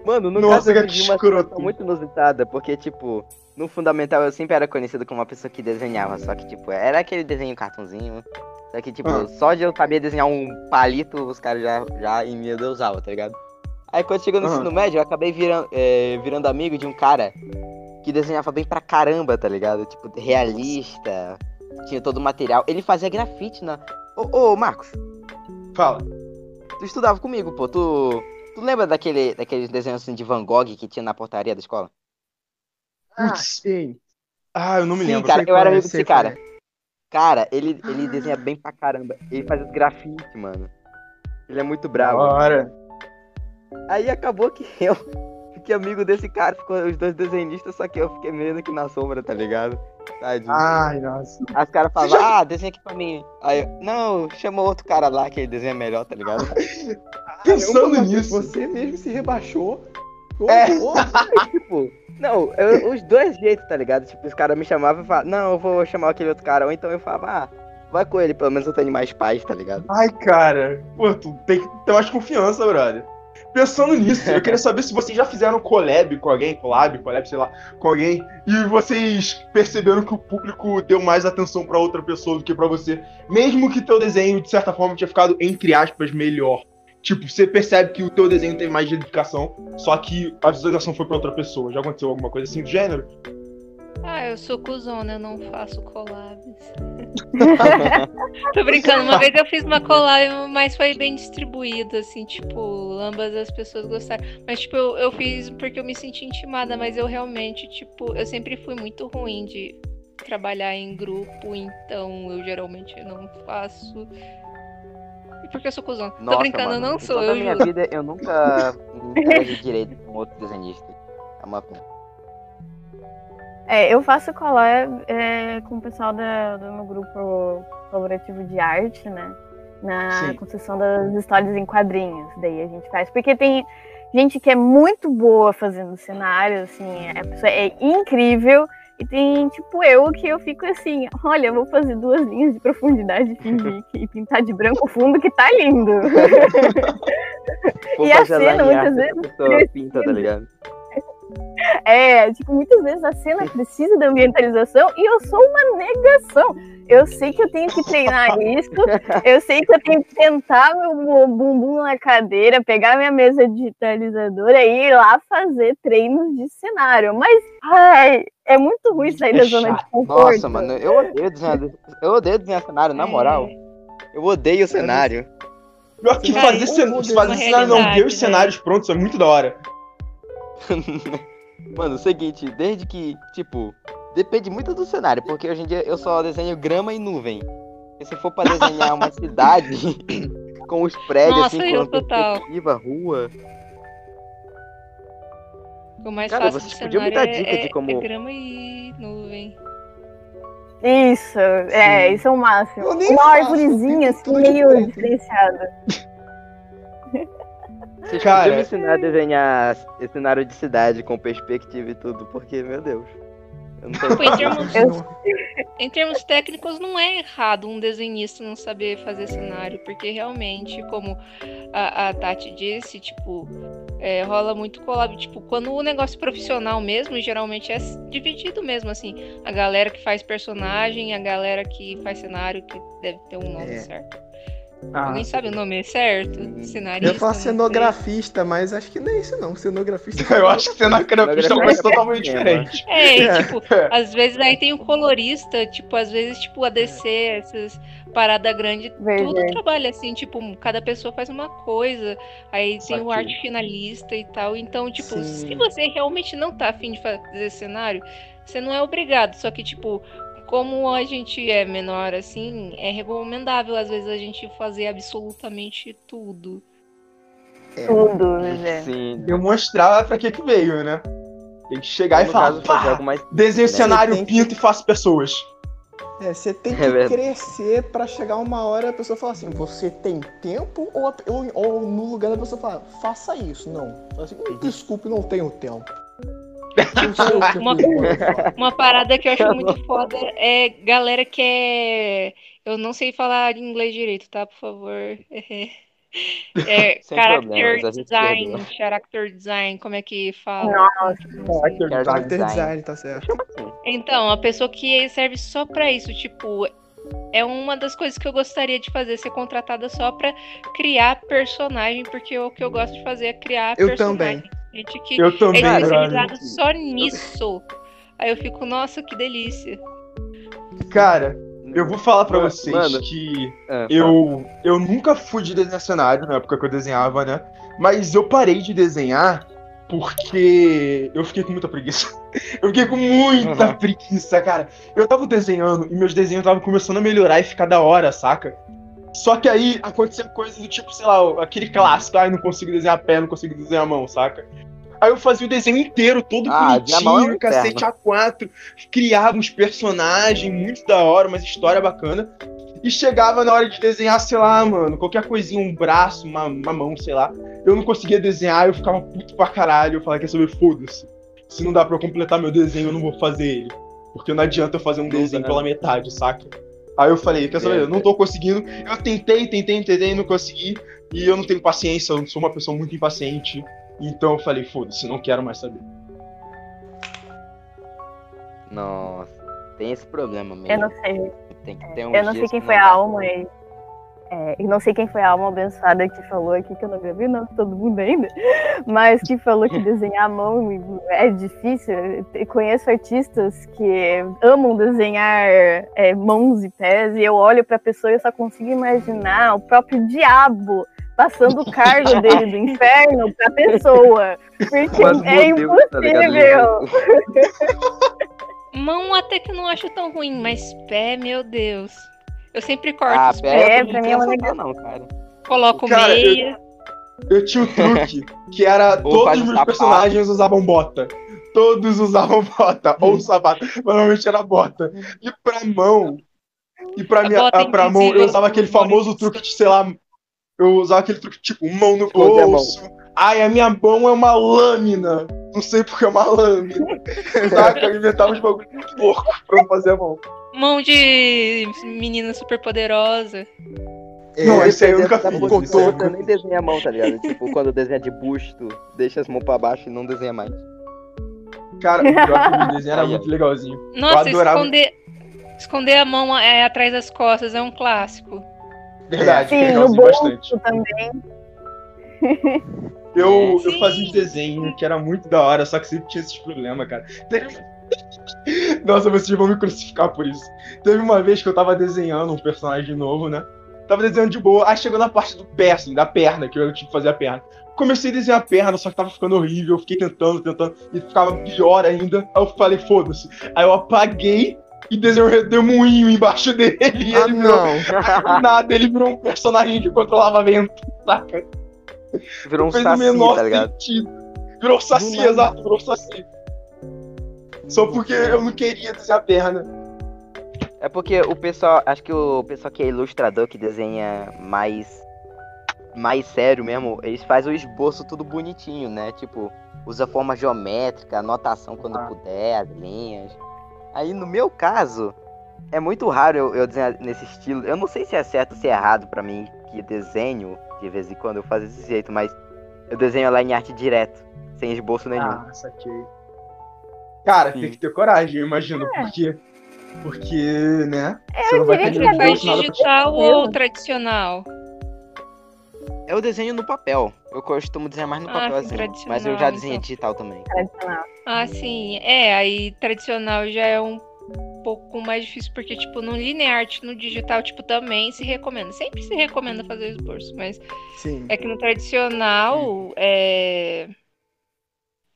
Mano, no Nossa, caso eu vivi uma situação muito inusitada, porque, tipo, no fundamental eu sempre era conhecido como uma pessoa que desenhava, só que, tipo, era aquele desenho cartãozinho. Só que, tipo, Ah. só de eu saber desenhar um palito, os caras já, já em me deusavam, tá ligado? Aí quando chegou no Aham. ensino médio, eu acabei virando, é, virando amigo de um cara que desenhava bem pra caramba, tá ligado? Tipo, realista, tinha todo o material. Ele fazia grafite na. Ô, ô, Marcos, Fala. tu estudava comigo, pô. Tu. Tu lembra daquele, daqueles desenhos assim de Van Gogh que tinha na portaria da escola? Putz. sei. Ah, eu não me Sim, lembro. cara, eu era é, amigo desse cara. Cara, ele, ele desenha bem pra caramba. Ele faz os grafite, mano. Ele é muito bravo. Bora. Aí acabou que eu fiquei amigo desse cara, ficou os dois desenhistas, só que eu fiquei meio que na sombra, tá ligado? Tadinho. Ai, nossa. Aí os caras falavam, ah, desenha aqui pra mim. Aí eu, não, chama outro cara lá que ele desenha melhor, tá ligado? [LAUGHS] Pensando Caramba, nisso. Você mesmo se rebaixou. É. Tipo, não, eu- os dois jeitos, tá ligado? Tipo, os caras me chamavam e falavam, não, eu vou chamar aquele outro cara. Ou então eu falava, ah, vai com ele, pelo menos eu tenho mais paz, tá ligado? Ai, cara. Pô, tu tem que ter mais confiança, brother. Pensando nisso, eu queria saber se vocês já fizeram collab com alguém, collab, collab, sei lá, com alguém, e vocês perceberam que o público deu mais atenção pra outra pessoa do que pra você, mesmo que teu desenho, de certa forma, tinha ficado, entre aspas, melhor. Tipo, você percebe que o teu desenho teve mais dedicação, só que a visualização foi pra outra pessoa. Já aconteceu alguma coisa assim do gênero? Ah, eu sou cuzona, eu não faço collabs. [LAUGHS] Tô brincando, uma vez eu fiz uma collab, mas foi bem distribuído, assim, tipo, ambas as pessoas gostaram. Mas, tipo, eu, eu fiz porque eu me senti intimada, mas eu realmente, tipo, eu sempre fui muito ruim de trabalhar em grupo, então eu geralmente não faço. E porque eu sou cuzona. Tô brincando, eu mano, não sou, toda eu a minha juro. vida eu nunca interagi [LAUGHS] direito com outro desenhista. É uma pena. É, eu faço collab é, com o pessoal da- do meu grupo colaborativo de arte, né? Na Sim. construção das histórias em quadrinhos. Daí a gente faz. Porque tem gente que é muito boa fazendo cenário, assim, a pessoa é incrível. E tem, tipo, eu que eu fico assim, olha, eu vou fazer duas linhas de profundidade [LAUGHS] que- e pintar de branco o fundo que tá lindo. [LAUGHS] E a cena, muitas vezes, pinta, tá ligado? É, tipo, muitas vezes a cena precisa de ambientalização e eu sou uma negação. Eu sei que eu tenho que treinar isso, eu sei que eu tenho que tentar meu bumbum na cadeira, pegar minha mesa digitalizadora e ir lá fazer treinos de cenário. Mas, ai, é muito ruim sair da É zona de conforto. Nossa, mano, eu odeio desenhar, eu odeio desenhar cenário, na moral. Eu odeio o cenário. Pior que fazer, cen... mundo, fazer cenário não ver os né? cenários prontos é muito da hora. [LAUGHS] Mano, o seguinte, desde que, tipo, depende muito do cenário, porque hoje em dia eu só desenho grama e nuvem. E se for pra desenhar uma [LAUGHS] cidade [LAUGHS] com os prédios, Nossa, assim, com total. perspectiva, rua. O mais Cara, fácil vocês do podiam me cenário dar é, dica de é- como- é grama e nuvem. Isso, é, isso é o máximo. Uma pinto assim, de meio diferenciada. [LAUGHS] Vocês Cara- podiam me ensinar a desenhar cenário de cidade com perspectiva e tudo, porque, meu Deus. Eu não tenho Tipo, em termos, em termos técnicos, não é errado um desenhista não saber fazer cenário, porque realmente, como a, a Tati disse, tipo, é, rola muito collab. Tipo, quando o negócio é profissional mesmo, geralmente é dividido mesmo, assim. A galera que faz personagem, a galera que faz cenário, que deve ter um nome É. certo. Ah, Alguém sabe o nome certo? Hum. Cenarista? eu sei. cenografista, mas acho que não é isso não. Cenografista. [LAUGHS] Eu acho que cenografista é uma coisa é totalmente diferente. É, [LAUGHS] É. e, tipo, às vezes aí tem o colorista, tipo, às vezes, tipo, a DC, essas paradas grandes, tudo trabalha assim, tipo, cada pessoa faz uma coisa, aí tem o arte finalista e tal. Então, tipo, Sim. se você realmente não tá afim de fazer cenário, você não é obrigado. Só que, tipo, como a gente é menor assim, é recomendável às vezes a gente fazer absolutamente tudo. Tudo, né? Sim. Demonstrar pra que que veio, né? Tem que chegar no e falar, caso, fazer pá, algo mais desenho Você cenário, tem que- pinto e faço pessoas. É, você tem que É crescer pra chegar uma hora a pessoa falar assim, você tem tempo? Ou, ou, ou no lugar da pessoa falar, faça isso. Não. Fala Assim, "Hum, desculpe, não tenho tempo. Uma- eu. Uma parada que eu acho muito [LAUGHS] foda é galera que é. Eu não sei falar inglês direito, tá? Por favor. [LAUGHS] É character problemas, design, character design, como é que fala? Nossa. Character Character design. design, tá certo. Chama assim. Então, a pessoa que serve só pra isso, tipo, é uma das coisas que eu gostaria de fazer, ser contratada só pra criar personagem, porque o que eu gosto de fazer é criar Eu personagem. também. Gente que Eu é também, especializado brother. só nisso. Aí eu fico, nossa, que delícia. Cara, eu vou falar pra Mano, vocês mano. que Ah, eu, eu nunca fui de desenhar cenário na época que eu desenhava, né? Mas eu parei de desenhar porque eu fiquei com muita preguiça. [LAUGHS] Eu fiquei com muita Uhum. preguiça, cara. Eu tava desenhando e meus desenhos estavam começando a melhorar e ficar da hora, saca? Só que aí acontecia coisa do tipo, sei lá, aquele clássico, ai, não consigo desenhar pé, não consigo desenhar mão, saca? Aí eu fazia o desenho inteiro, todo Ah, é um bonitinho, cacete A4, criava uns personagens muito da hora, umas histórias bacanas. E chegava na hora de desenhar, sei lá, mano, qualquer coisinha, um braço, uma, uma mão, sei lá. Eu não conseguia desenhar, eu ficava puto pra caralho. Eu falava, quer saber, foda-se. Se não dá pra eu completar meu desenho, eu não vou fazer ele. Porque não adianta eu fazer um desenho dá. pela metade, saca? Aí eu falei, quer saber, eu não tô conseguindo. Eu tentei, tentei, tentei, não consegui. E eu não tenho paciência, eu sou uma pessoa muito impaciente. Então eu falei, foda-se, não quero mais saber. Nossa, tem esse problema mesmo. Eu não sei. Tem que ter um Eu não sei quem foi a alma aí. É, eu não sei quem foi a alma abençoada que falou aqui, que eu não gravei não, todo mundo ainda, mas que falou que desenhar a mão é difícil. Eu conheço artistas que amam desenhar é, mãos e pés, e eu olho pra pessoa e eu só consigo imaginar o próprio diabo passando o cargo dele do inferno pra pessoa. Porque Mas, é meu Deus, tá impossível. Mão até que não acho tão ruim, mas pé, meu Deus. Eu sempre corto Ah, os pé, pés, É, eu não pra mim é uma essa não, cara. coloco Cara, eu- meia. Eu tinha um truque [LAUGHS] que era Ou todos os meus sapato. personagens usavam bota. Todos usavam bota, ou sapato. Normalmente era bota. E pra mão. E pra, A minha, bota ah, pra mão, eu usava aquele famoso truque de, sei lá. Eu usava aquele truque tipo, mão no a bolso. Ai, a minha mão é uma lâmina. Não sei porque é uma lâmina. Saca? [LAUGHS] Eu inventava uns bagulho muito louco pra eu fazer a mão. Mão de menina super poderosa. Não, esse aí eu nunca da isso aí eu nem desenha a mão, tá ligado? [LAUGHS] Tipo, quando desenha de busto, deixa as mãos pra baixo e não desenha mais. Cara, o pior que o desenho era [LAUGHS] muito legalzinho. Nossa, adorava- esconder, esconder a mão é, atrás das costas é um clássico. Verdade, Sim, no bolso bastante. também. Eu, [LAUGHS] eu Sim. fazia uns desenhos que era muito da hora, só que sempre tinha esses problemas, cara. [LAUGHS] Nossa, vocês vão me crucificar por isso. Teve uma vez que eu tava desenhando um personagem novo, né? Tava desenhando de boa, aí chegou na parte do pé, assim, da perna, que eu tinha que fazer a perna. Comecei a desenhar a perna, só que tava ficando horrível, eu fiquei tentando, tentando, e ficava pior ainda. Aí eu falei, foda-se. Aí eu apaguei e desenhei um redemoinho embaixo [LAUGHS] dele. E Ah, ele virou não. [LAUGHS] nada, ele virou um personagem que controlava vento, saca? Virou um saci, o menor tá ligado? sentido. Virou saci, exato, virou um saci. Só porque eu não queria desenhar a perna. É porque o pessoal, acho que o pessoal que é ilustrador, que desenha mais mais sério mesmo, eles fazem o esboço tudo bonitinho, né? Tipo, usa forma geométrica, anotação quando Ah. puder, as linhas. Aí no meu caso, é muito raro eu, eu desenhar nesse estilo. Eu não sei se é certo ou se é errado pra mim, que desenho, de vez em quando eu faço desse jeito, mas eu desenho ela em arte direto, sem esboço nenhum. Ah, saquei. Cara, Sim. tem que ter coragem, eu imagino, porque. Porque, né? É, Você não vai ter que Você é digital ou tradicional? Eu desenho no papel. Eu costumo desenhar mais no Ah, papel sim, assim. Mas eu já desenhei então. digital também. tradicional. Ah, sim. É, aí tradicional já é um pouco mais difícil, porque, tipo, no linearte, no digital, tipo, também se recomenda. Sempre se recomenda fazer esboço, mas Sim. é que no tradicional, é...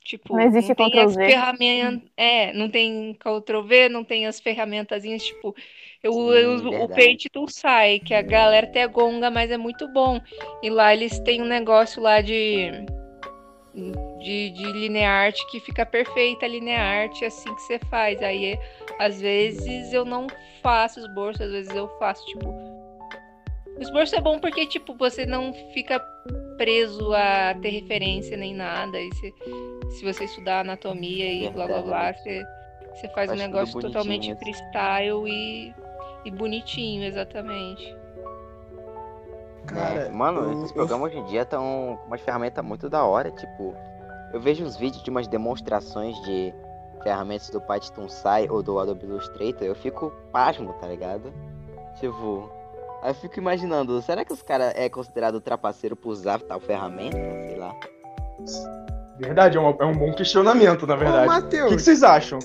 Tipo, Não existe tem Ctrl as V. ferramentas. É, não tem Ctrl V, não tem as ferramentazinhas, tipo, eu, Sim, eu uso o. Paint Tool Sai, que a galera até gonga, mas é muito bom. E lá eles têm um negócio lá de de, de linearte que fica perfeita a linearte assim que você faz. Aí, às vezes, eu não faço esboço, às vezes eu faço, tipo. O esboço é bom porque, tipo, você não fica preso a ter referência nem nada. E se, se você estudar anatomia e blá blá blá, você, você faz um Faz negócio totalmente assim. freestyle e, e bonitinho, exatamente. Cara, É, mano, eu- esses eu- programas hoje em dia estão com umas ferramentas muito da hora, tipo, eu vejo uns vídeos de umas demonstrações de ferramentas do Python Sai ou do Adobe Illustrator, eu fico pasmo, tá ligado? Tipo, aí eu fico imaginando, será que os caras é considerado trapaceiro por usar tal ferramenta? Sei lá. Verdade, é, uma- é um bom questionamento, na Ô, verdade. O que, Matheus, que vocês acham?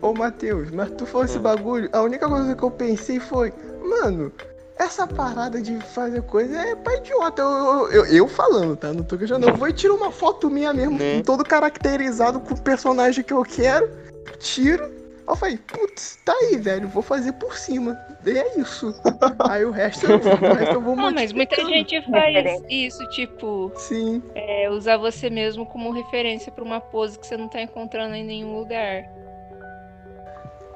ô Matheus, mas tu falou esse Hum. bagulho, a única coisa que eu pensei foi, mano, essa parada de fazer coisa é pra idiota. Eu, eu, eu- eu falando, tá? Não tô questionando. Eu vou e tiro uma foto minha mesmo, Né? todo caracterizado com o personagem que eu quero, tiro. Aí eu falei, putz, tá aí, velho, vou fazer por cima. E é isso. [LAUGHS] aí o resto eu, o resto eu vou Ah, mas muita modificando. gente faz isso, tipo, Sim. é, usar você mesmo como referência pra uma pose que você não tá encontrando em nenhum lugar.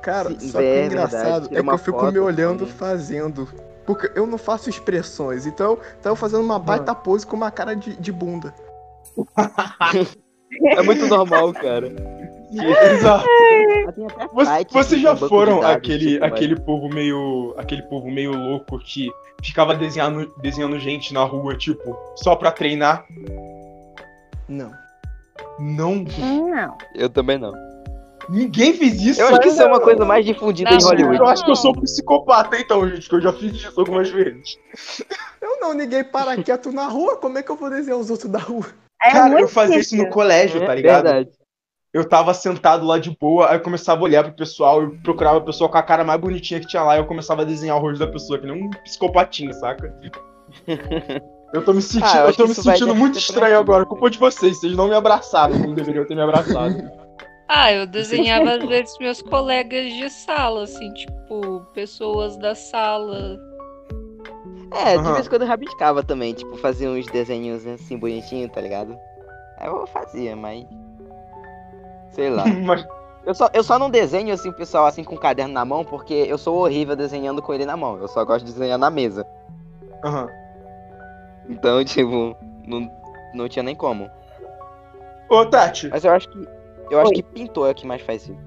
Cara, Sim, só que é o verdade, engraçado tira é que eu fico foto, me olhando assim. fazendo. Porque eu não faço expressões. Então, eu fazendo uma baita pose com uma cara de, de bunda. [LAUGHS] É muito normal, cara. Exato. Você- Vocês com já foram dados, aquele, tipo, aquele povo meio. aquele povo meio louco que ficava desenhando, desenhando gente na rua, tipo, só pra treinar? Não. Não. Não. Eu também não. Ninguém fez isso. Eu acho que isso é uma coisa mais difundida Não, em Hollywood. Eu acho que eu sou psicopata, então, gente, que eu já fiz isso algumas vezes. Eu não, ninguém para quieto na rua. Como é que eu vou desenhar os outros da rua? É Cara, eu fazia isso no colégio, É tá ligado? verdade. Eu tava sentado lá de boa, aí eu começava a olhar pro pessoal, eu procurava a pessoa com a cara mais bonitinha que tinha lá, e eu começava a desenhar o rosto da pessoa, que nem um psicopatinho, saca? [LAUGHS] Eu tô me sentindo, Ah, eu tô me sentindo muito estranho agora, culpa de vocês, vocês não me abraçaram como deveriam ter me abraçado. [LAUGHS] Ah, eu desenhava às vezes meus colegas de sala, assim, tipo, pessoas da sala. É, de Aham. vez em quando eu rabiscava também, tipo, fazia uns desenhos assim bonitinhos, tá ligado? Aí eu fazia, mas. Sei lá. [LAUGHS] Mas, Eu só, eu só não desenho assim o pessoal assim com o caderno na mão, porque eu sou horrível desenhando com ele na mão. Eu só gosto de desenhar na mesa. aham. Então, [LAUGHS] tipo, não, não tinha nem como. Ô, Tati, Mas eu acho que. Eu acho Oi. que pintor é o que mais faz isso.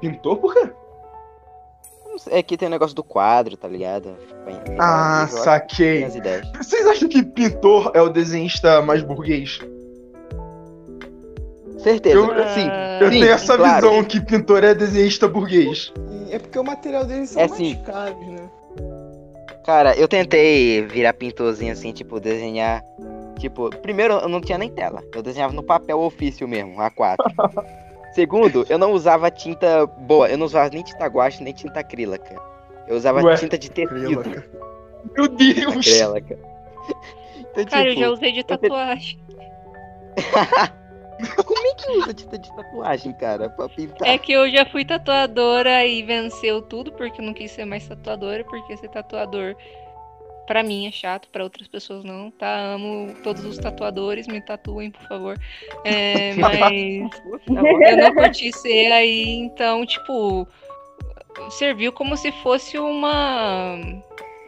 pintou por quê? É que tem o negócio do quadro, tá ligado? Ah, acho saquei. Vocês acham que pintor é o desenhista mais burguês? Certeza. Eu- Sim. Eu Sim, tenho essa claro. visão que pintor é desenhista burguês. É porque o material deles são É mais sim. caros, né? Cara, eu tentei virar pintorzinho assim, tipo, desenhar. Tipo, primeiro eu não tinha nem tela. Eu desenhava no papel ofício mesmo, A4. [LAUGHS] Segundo, eu não usava tinta boa. Eu não usava nem tinta guache, nem tinta acrílica. Eu usava Ué. tinta de tecido. Acrílica. Meu Deus! Acrílica. [LAUGHS] Então, Cara, eu tipo, já usei de tatuagem. [LAUGHS] [LAUGHS] como é que usa tinta de tatuagem, cara? Pra pintar. É que eu já fui tatuadora e venceu tudo porque eu não quis ser mais tatuadora, porque ser tatuador pra mim é chato, pra outras pessoas não, tá? Amo todos os tatuadores, me tatuem, por favor. É, [LAUGHS] mas eu não curti ser aí, então, tipo, serviu como se fosse uma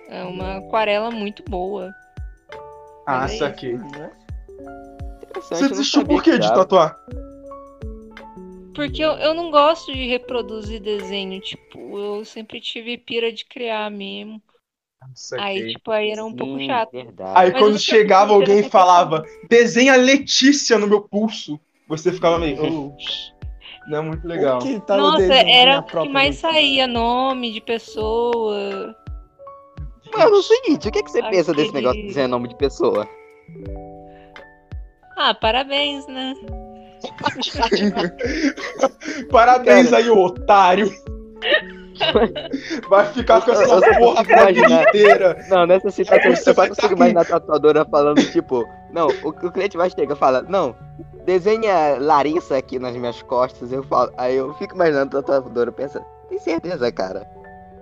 é, uma aquarela muito boa. Ah, Mas é. Né? Você desistiu por quê que de tatuar? Porque eu, eu não gosto de reproduzir desenho, tipo, eu sempre tive pira de criar mesmo. Aí, tipo, aí era um pouco Sim, chato. Verdade. Aí Mas quando chegava alguém e falava, desenha Letícia no meu pulso, você ficava meio. [LAUGHS] "Oh, não é muito legal. Tá no Nossa, desenho era o que mais Letícia? saía, nome de pessoa. Mano, é o seguinte, o que, que você pensa desse Aquele- negócio de dizer nome de pessoa? Ah, parabéns, né? [LAUGHS] Parabéns Cara. aí, otário. Vai ficar com essa eu porra pra vida inteira. Não, nessa situação Você vai consigo tá imaginar a tatuadora falando, tipo, não, o, o cliente vai chegar e fala, não, desenha Larissa aqui nas minhas costas, eu falo, aí eu fico imaginando a tatuadora pensa, tem certeza, cara?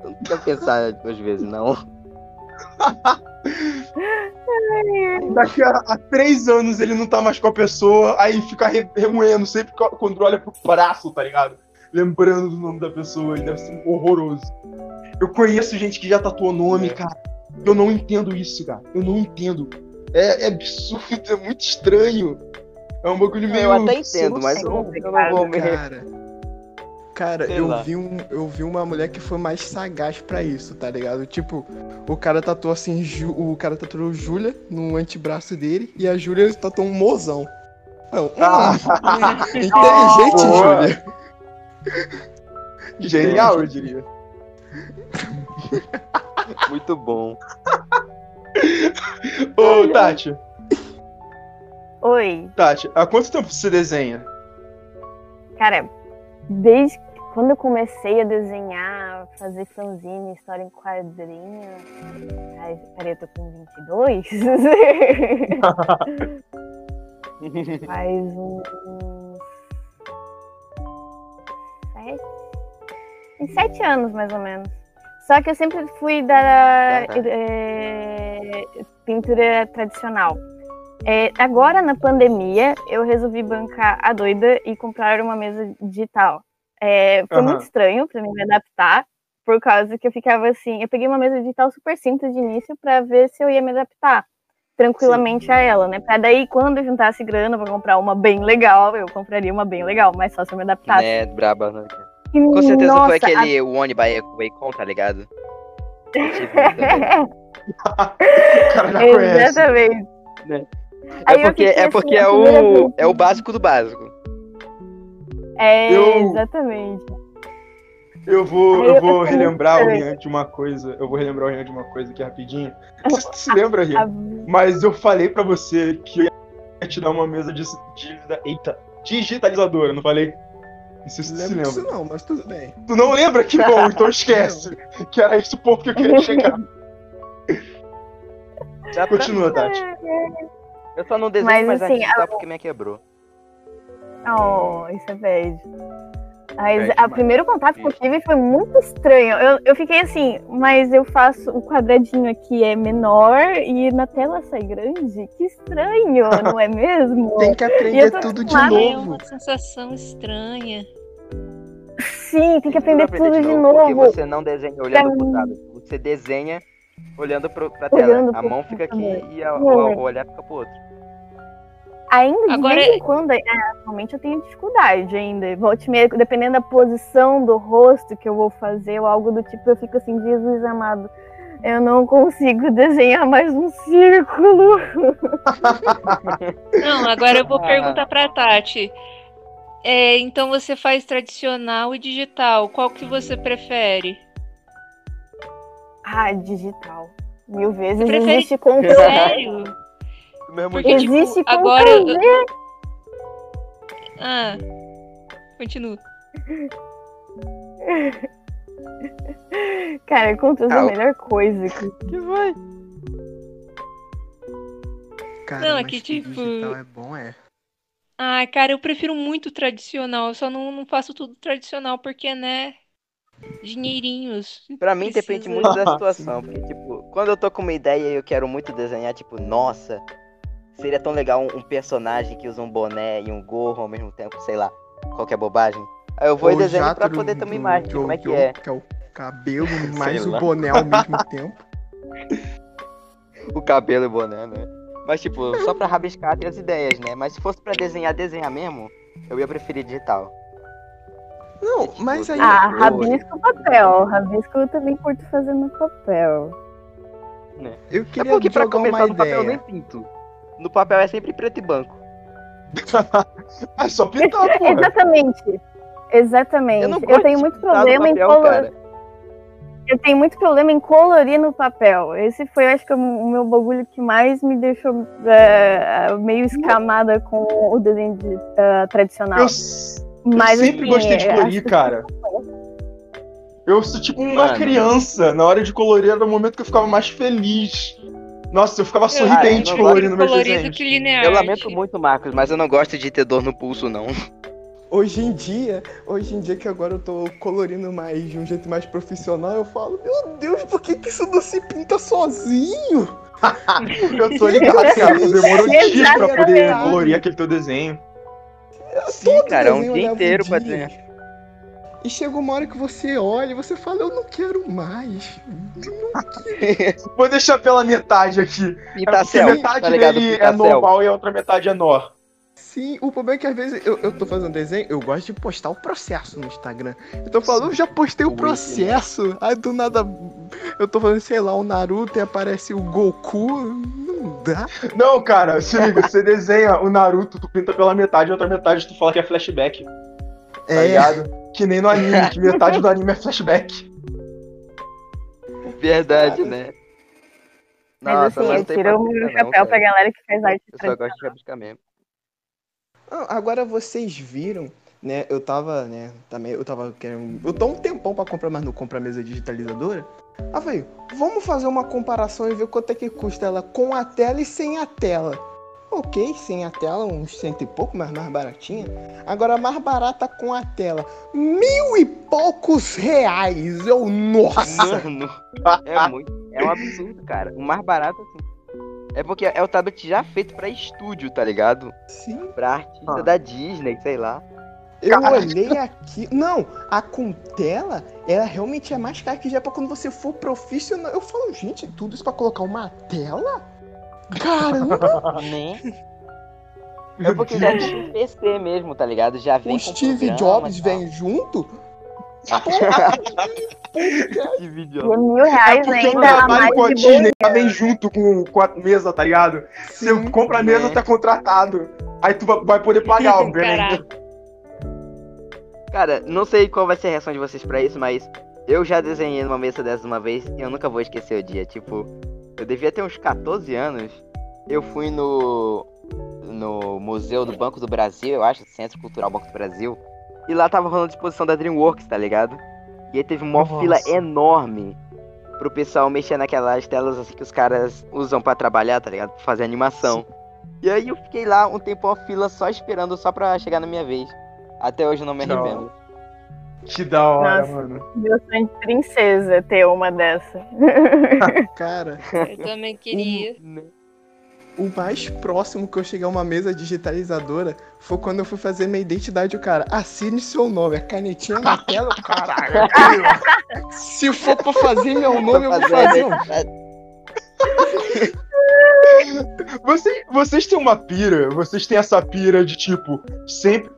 Não precisa pensar duas vezes, não. [LAUGHS] Daqui a, a três anos ele não tá mais com a pessoa, aí fica re- remoendo sempre quando olha pro braço, tá ligado? Lembrando do nome da pessoa, e deve ser horroroso. Eu conheço gente que já tatuou nome, É. cara. Eu não entendo isso, cara. Eu não entendo. É, é absurdo, é muito estranho. É um bagulho meio. Eu até entendo, mas eu, não- eu não vou me... Cara, cara Sei eu lá. vi, um, eu vi uma mulher que foi mais sagaz pra isso, tá ligado? Tipo, o cara tatuou assim, Ju- o cara tatuou Júlia no antebraço dele e a Júlia tatuou um mozão. Não, hum, Ah. inteligente, Boa. Júlia. [LAUGHS] Genial, eu diria. Muito bom. Ô, Tati, Oi. Tati, há quanto tempo você desenha? Cara, desde quando eu comecei a desenhar, fazer fanzine, história em quadrinho. Ai, peraí, eu tô com 22? [LAUGHS] Faz uns. Sete? Uns sete anos, mais ou menos. Só que eu sempre fui da eh, pintura tradicional. É, agora, na pandemia, eu resolvi bancar a doida e comprar uma mesa digital. É, foi Aham. muito estranho para mim me adaptar, por causa que eu ficava assim. Eu peguei uma mesa digital super simples de início para ver se eu ia me adaptar tranquilamente a ela, né? Pra daí, quando eu juntasse grana pra comprar uma bem legal, eu compraria uma bem legal, mas só se eu me adaptasse. né, braba, né? E, Com certeza nossa, foi aquele One by Wacom, tá ligado? [LAUGHS] [LAUGHS] O cara a-. Exatamente. Né? É eu porque, fiquei é, assim, porque a é, primeira o, vez- é o básico do básico. É, Eu- exatamente. Eu vou, eu eu vou relembrar o. Rian de uma coisa. Eu vou relembrar o Rian de uma coisa aqui rapidinho. Não sei se tu se lembra, A- Rian. [LAUGHS] Mas eu falei pra você que eu ia te dar uma mesa de, de eita, digitalizadora, não falei? Não sei se lembra. não, mas tudo bem. Tu não lembra? Que bom, então [LAUGHS] esquece. Que era esse o ponto que eu queria [LAUGHS] chegar. Dá pra- Continua, Tati. Eu só não desenho Mas, mais assim, assim, porque minha quebrou. Oh, isso é bad. Mas o demais. primeiro contato que eu tive foi muito estranho. Eu, eu fiquei assim, mas eu faço o quadradinho aqui é menor e na tela sai grande? Que estranho, [LAUGHS] não é mesmo? Tem que aprender tudo de acostumada, É novo. uma sensação estranha. Sim, tem que aprender Tudo tudo de Porque novo. você não desenha olhando pro mim- lado. Você desenha olhando pro, pra tela. Olhando A pro mão fica aqui computador. e a, o, o olhar fica pro outro. Ainda de Agora- vez em quando, é, atualmente eu tenho dificuldade ainda. Volte meia, dependendo da posição do rosto que eu vou fazer ou algo do tipo, eu fico assim, Jesus amado. Eu não consigo [LAUGHS] desenhar mais um círculo. [LAUGHS] Não, agora eu vou Ah. perguntar pra Tati. É, então você faz tradicional e digital. Qual que você prefere? Ah, digital. Mil vezes. Você prefere- Existe Ctrl Sério? [LAUGHS] Do mesmo Porque, jeito. tipo, Existe agora eu-. Ah. Continua. [LAUGHS] Cara, Ctrl V é Ah, a melhor coisa. que- Que vai? Cara, Não, é que, que tipo- digital é bom, é. Ah, cara, eu prefiro muito tradicional. Eu só não, não faço tudo tradicional porque, né? Dinheirinhos. Pra mim Precisa- depende muito da [LAUGHS] situação. Porque, tipo, quando eu tô com uma ideia e eu quero muito desenhar, tipo, nossa, seria tão legal um, um personagem que usa um boné e um gorro ao mesmo tempo, sei lá, qualquer bobagem. Aí eu vou e desenho pra poder ter uma imagem de como é que é. Que é o cabelo [LAUGHS] mais o boné ao mesmo [LAUGHS] tempo. O cabelo e o boné, né? Mas, tipo, só pra rabiscar tem as ideias, né? Mas se fosse pra desenhar, desenhar mesmo, eu ia preferir digital. Não, Tipo, mas aí. Ah, rabisco papel. Rabisco eu também curto fazer no papel. Eu É queria porque pra jogar começar uma no papel eu nem pinto. No papel é sempre preto e branco. [LAUGHS] É só pintar, porra. Exatamente. Exatamente. Eu Eu, tenho muito problema em papel, colorir. cara. Eu tenho muito problema em colorir no papel. Esse foi, acho que, o meu bagulho que mais me deixou é, meio escamada com o desenho de- ah, tradicional. Eu, s- eu Mas, sempre assim, gostei de é, colorir, cara. Eu sou tipo uma Mano. criança. Na hora de colorir era o momento que eu ficava mais feliz. Nossa, eu ficava sorridente eu colorindo meus colorido desenhos. que linear. Eu lamento muito, Marcos, mas eu não gosto de ter dor no pulso, não. Hoje em dia, hoje em dia que agora eu tô colorindo mais de um jeito mais profissional, eu falo, meu Deus, por que, que isso não se pinta sozinho? [LAUGHS] Eu tô ligado, cara. Tu demorou dias pra poder colorir aquele teu desenho. Sim, cara, é um desenho dia inteiro pra dia. desenhar. E chega uma hora que você olha e você fala, eu não quero mais. [LAUGHS] Vou deixar pela metade aqui. É Pintar porque céu, metade tá ligado? dele é céu. normal e a outra metade é nó. Sim, o problema é que às vezes eu, eu tô fazendo desenho, eu gosto de postar o processo no Instagram. Eu tô falando, eu já postei o processo. Aí do nada eu tô fazendo, sei lá, o Naruto e aparece o Goku. Não dá. Não, cara, se liga, você desenha o Naruto, tu pinta pela metade e a outra metade tu fala que é flashback, tá É, ligado? Que nem no anime, que metade do anime é flashback. Verdade, né? Mas Nossa, assim, mas eu não tem tiro o paciência meu não, chapéu pra galera que faz arte Eu só gosto de rabiscar mesmo. Ah, Agora vocês viram, né? Eu tava, né? Também, eu tava querendo. Eu tô um tempão pra comprar, mas não compro a mesa digitalizadora. Ah, velho, vamos fazer uma comparação e ver quanto é que custa ela com a tela e sem a tela. Ok, sem a tela, uns cento e pouco, mas mais baratinha. Agora, a mais barata com a tela, mil e poucos reais. Eu, nossa! [LAUGHS] Mano, é muito. É um absurdo, cara. O mais barato, assim. É porque é o tablet já feito pra estúdio, tá ligado? Sim, Pra artista Ah. da Disney, sei lá. eu Cara. olhei aqui. Não, a com tela, ela realmente é mais cara que já é pra quando você for profissional. Eu falo, gente, tudo isso pra colocar uma tela? Caramba! [LAUGHS] Né? É porque já tinha um PC mesmo, tá ligado? Já vem o com Steve programa Jobs vem junto? Steve Jobs. mil reais É ainda a mais com a de já vem junto com, com a mesa, tá ligado? Você Sim. compra a mesa, né? tá contratado. Aí tu vai- poder pagar, [LAUGHS] obviamente. Cara, não sei qual vai ser a reação de vocês pra isso, mas eu já desenhei numa mesa dessa uma vez e eu nunca vou esquecer o dia. Tipo, eu devia ter uns 14 anos. Eu fui no no Museu do Banco do Brasil, eu acho, Centro Cultural Banco do Brasil. E lá tava rolando exposição da DreamWorks, tá ligado? E aí teve uma Nossa. fila enorme pro pessoal mexer naquelas telas assim que os caras usam pra trabalhar, tá ligado? Pra fazer animação. E aí eu fiquei lá um tempo uma fila só esperando só pra chegar na minha vez. Até hoje eu não me arrependo. Que da hora, Nossa. mano. Meu sonho de princesa ter uma dessa. [LAUGHS] Cara, Eu também queria. o mais próximo que eu cheguei a uma mesa digitalizadora foi quando eu fui fazer minha identidade. O cara, assine seu nome, a canetinha na tela, caralho. [LAUGHS] Se for pra fazer meu nome, eu vou fazer. um. [LAUGHS] Vocês, vocês têm uma pira, vocês têm essa pira de tipo, sempre,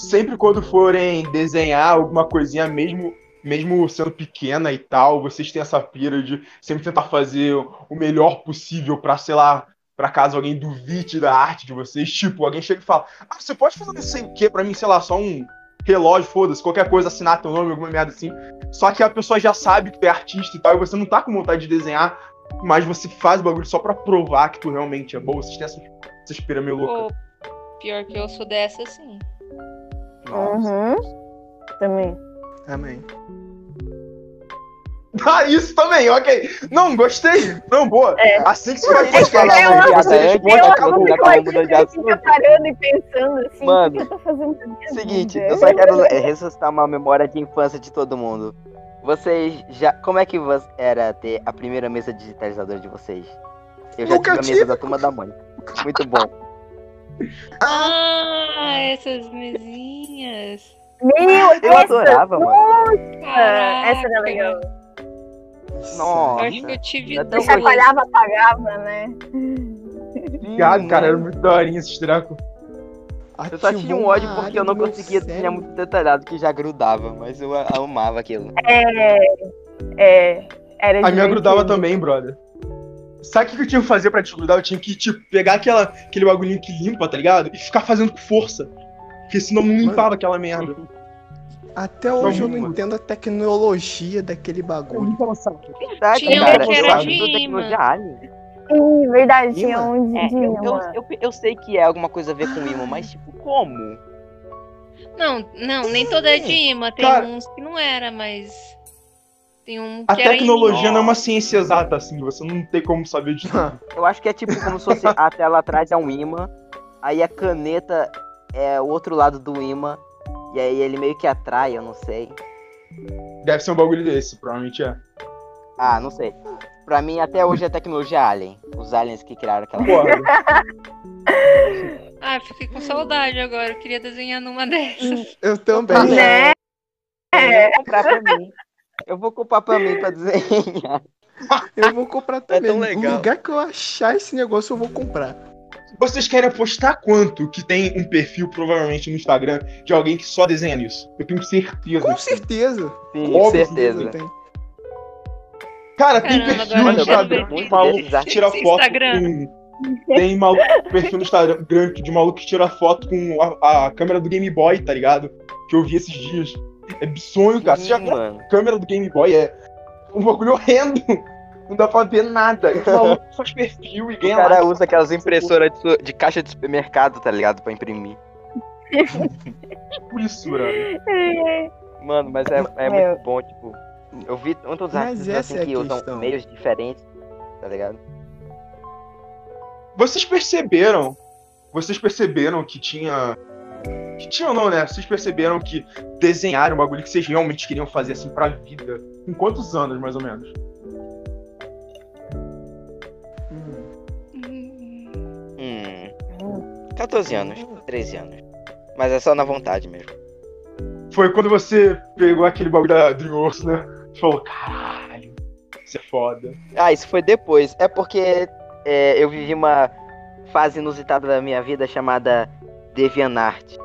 sempre quando forem desenhar alguma coisinha, mesmo, mesmo sendo pequena e tal, vocês têm essa pira de sempre tentar fazer o melhor possível pra, sei lá, pra caso alguém duvide da arte de vocês. Tipo, alguém chega e fala: Ah, você pode fazer não sei o que pra mim, sei lá, só um relógio, foda-se, qualquer coisa, assinar teu nome, alguma merda assim. Só que a pessoa já sabe que tu é artista e tal, e você não tá com vontade de desenhar, mas você faz o bagulho só pra provar que tu realmente é bom. Vocês têm essa, essa espira meio louca. Pô, pior que eu sou dessa, sim. Uhum. Também. Amém. [LAUGHS] Ah, isso também, ok. Não, gostei. Não, boa. É. Assim que você vai É podcast, que eu né? amo- você eu responde, Eu acabou. amo já que a mudando de gente fica assunto. parando e pensando assim, Mano, o que eu tô fazendo Seguinte, vida? eu só quero é, ressuscitar uma memória de infância de todo mundo. Vocês já. Como é que era ter a primeira mesa digitalizadora de vocês? Eu já Nunca tive a mesa tive. da turma da mãe. Muito bom. Ah, essas mesinhas. Meu, Eu essa, adorava, mano. Caraca. essa era legal. Nossa. Eu acho que eu tive Até duas. Você chacoalhava, apagava, né? Obrigado, cara. Era muito daorinha esse treco. Eu só tinha um ódio porque eu não conseguia desenhar desenhar muito detalhado, que já grudava, mas eu amava aquilo. É. É. Era A minha grudava também, brother. Sabe o que eu tinha que fazer pra desgrudar? Eu tinha que, tipo, pegar aquela, aquele bagulhinho que limpa, tá ligado? E ficar fazendo com força. Porque senão não limpava aquela merda. Até hoje eu Não, não mano. entendo a tecnologia daquele bagulho. Verdade, Tinha um cara. que eu era de que imã. Sim, verdade, tinha um de, É, eu, eu sei que é alguma coisa a ver com imã, mas tipo, como? Não, não, nem toda é de imã. Tem Cara- uns que não era, mas. Tem um A que era tecnologia não é uma ciência exata, assim. Você não tem como saber de tudo. [LAUGHS] Eu acho que é tipo como se fosse a tela atrás é um imã, aí a caneta é o outro lado do imã, e aí ele meio que atrai, eu não sei. Deve ser um bagulho desse, provavelmente é. Ah, não sei. Pra mim, até hoje é tecnologia alien. Os aliens que criaram aquela. Porra. [LAUGHS] Ah, fiquei com saudade agora. Eu queria desenhar numa dessas. Eu também. Né? Eu vou comprar pra mim. Eu vou comprar pra mim pra desenhar. Eu vou comprar também. tão legal. No lugar que eu achar esse negócio, eu vou comprar. Vocês querem apostar quanto que tem um perfil, provavelmente, no Instagram, de alguém que só desenha nisso? Eu tenho certeza. Com certeza. Sim, Óbvio, certeza. Tem. Cara, tem Caramba, perfil no Instagram de maluco que tira foto com... Tem maluco, perfil no Instagram de maluco que tira foto com a, a câmera do Game Boy, tá ligado? Que eu vi esses dias. É sonho, cara. Você já Sim, viu a mano. câmera do Game Boy? É um bagulho horrendo. Não dá pra ver nada. O maluco faz perfil e O ganha cara like. usa aquelas impressoras de, de caixa de supermercado, tá ligado? Pra imprimir. por isso, brother. Mano, mas é, é Meu. muito bom, tipo. Eu vi Mas artistas essa assim é que usam questão. meios diferentes, tá ligado? Vocês perceberam? Vocês perceberam que tinha. Que tinha ou não, né? Vocês perceberam que desenhar um bagulho que vocês realmente queriam fazer assim pra vida. Com quantos anos, mais ou menos? Hum. Hum. 14 anos, 13 anos. Mas é só na vontade mesmo. Foi quando você pegou aquele bagulho da Dreamworks, né? Você falou, caralho, isso é foda. Ah, isso foi depois. É porque é, eu vivi uma fase inusitada da minha vida chamada DeviantArt.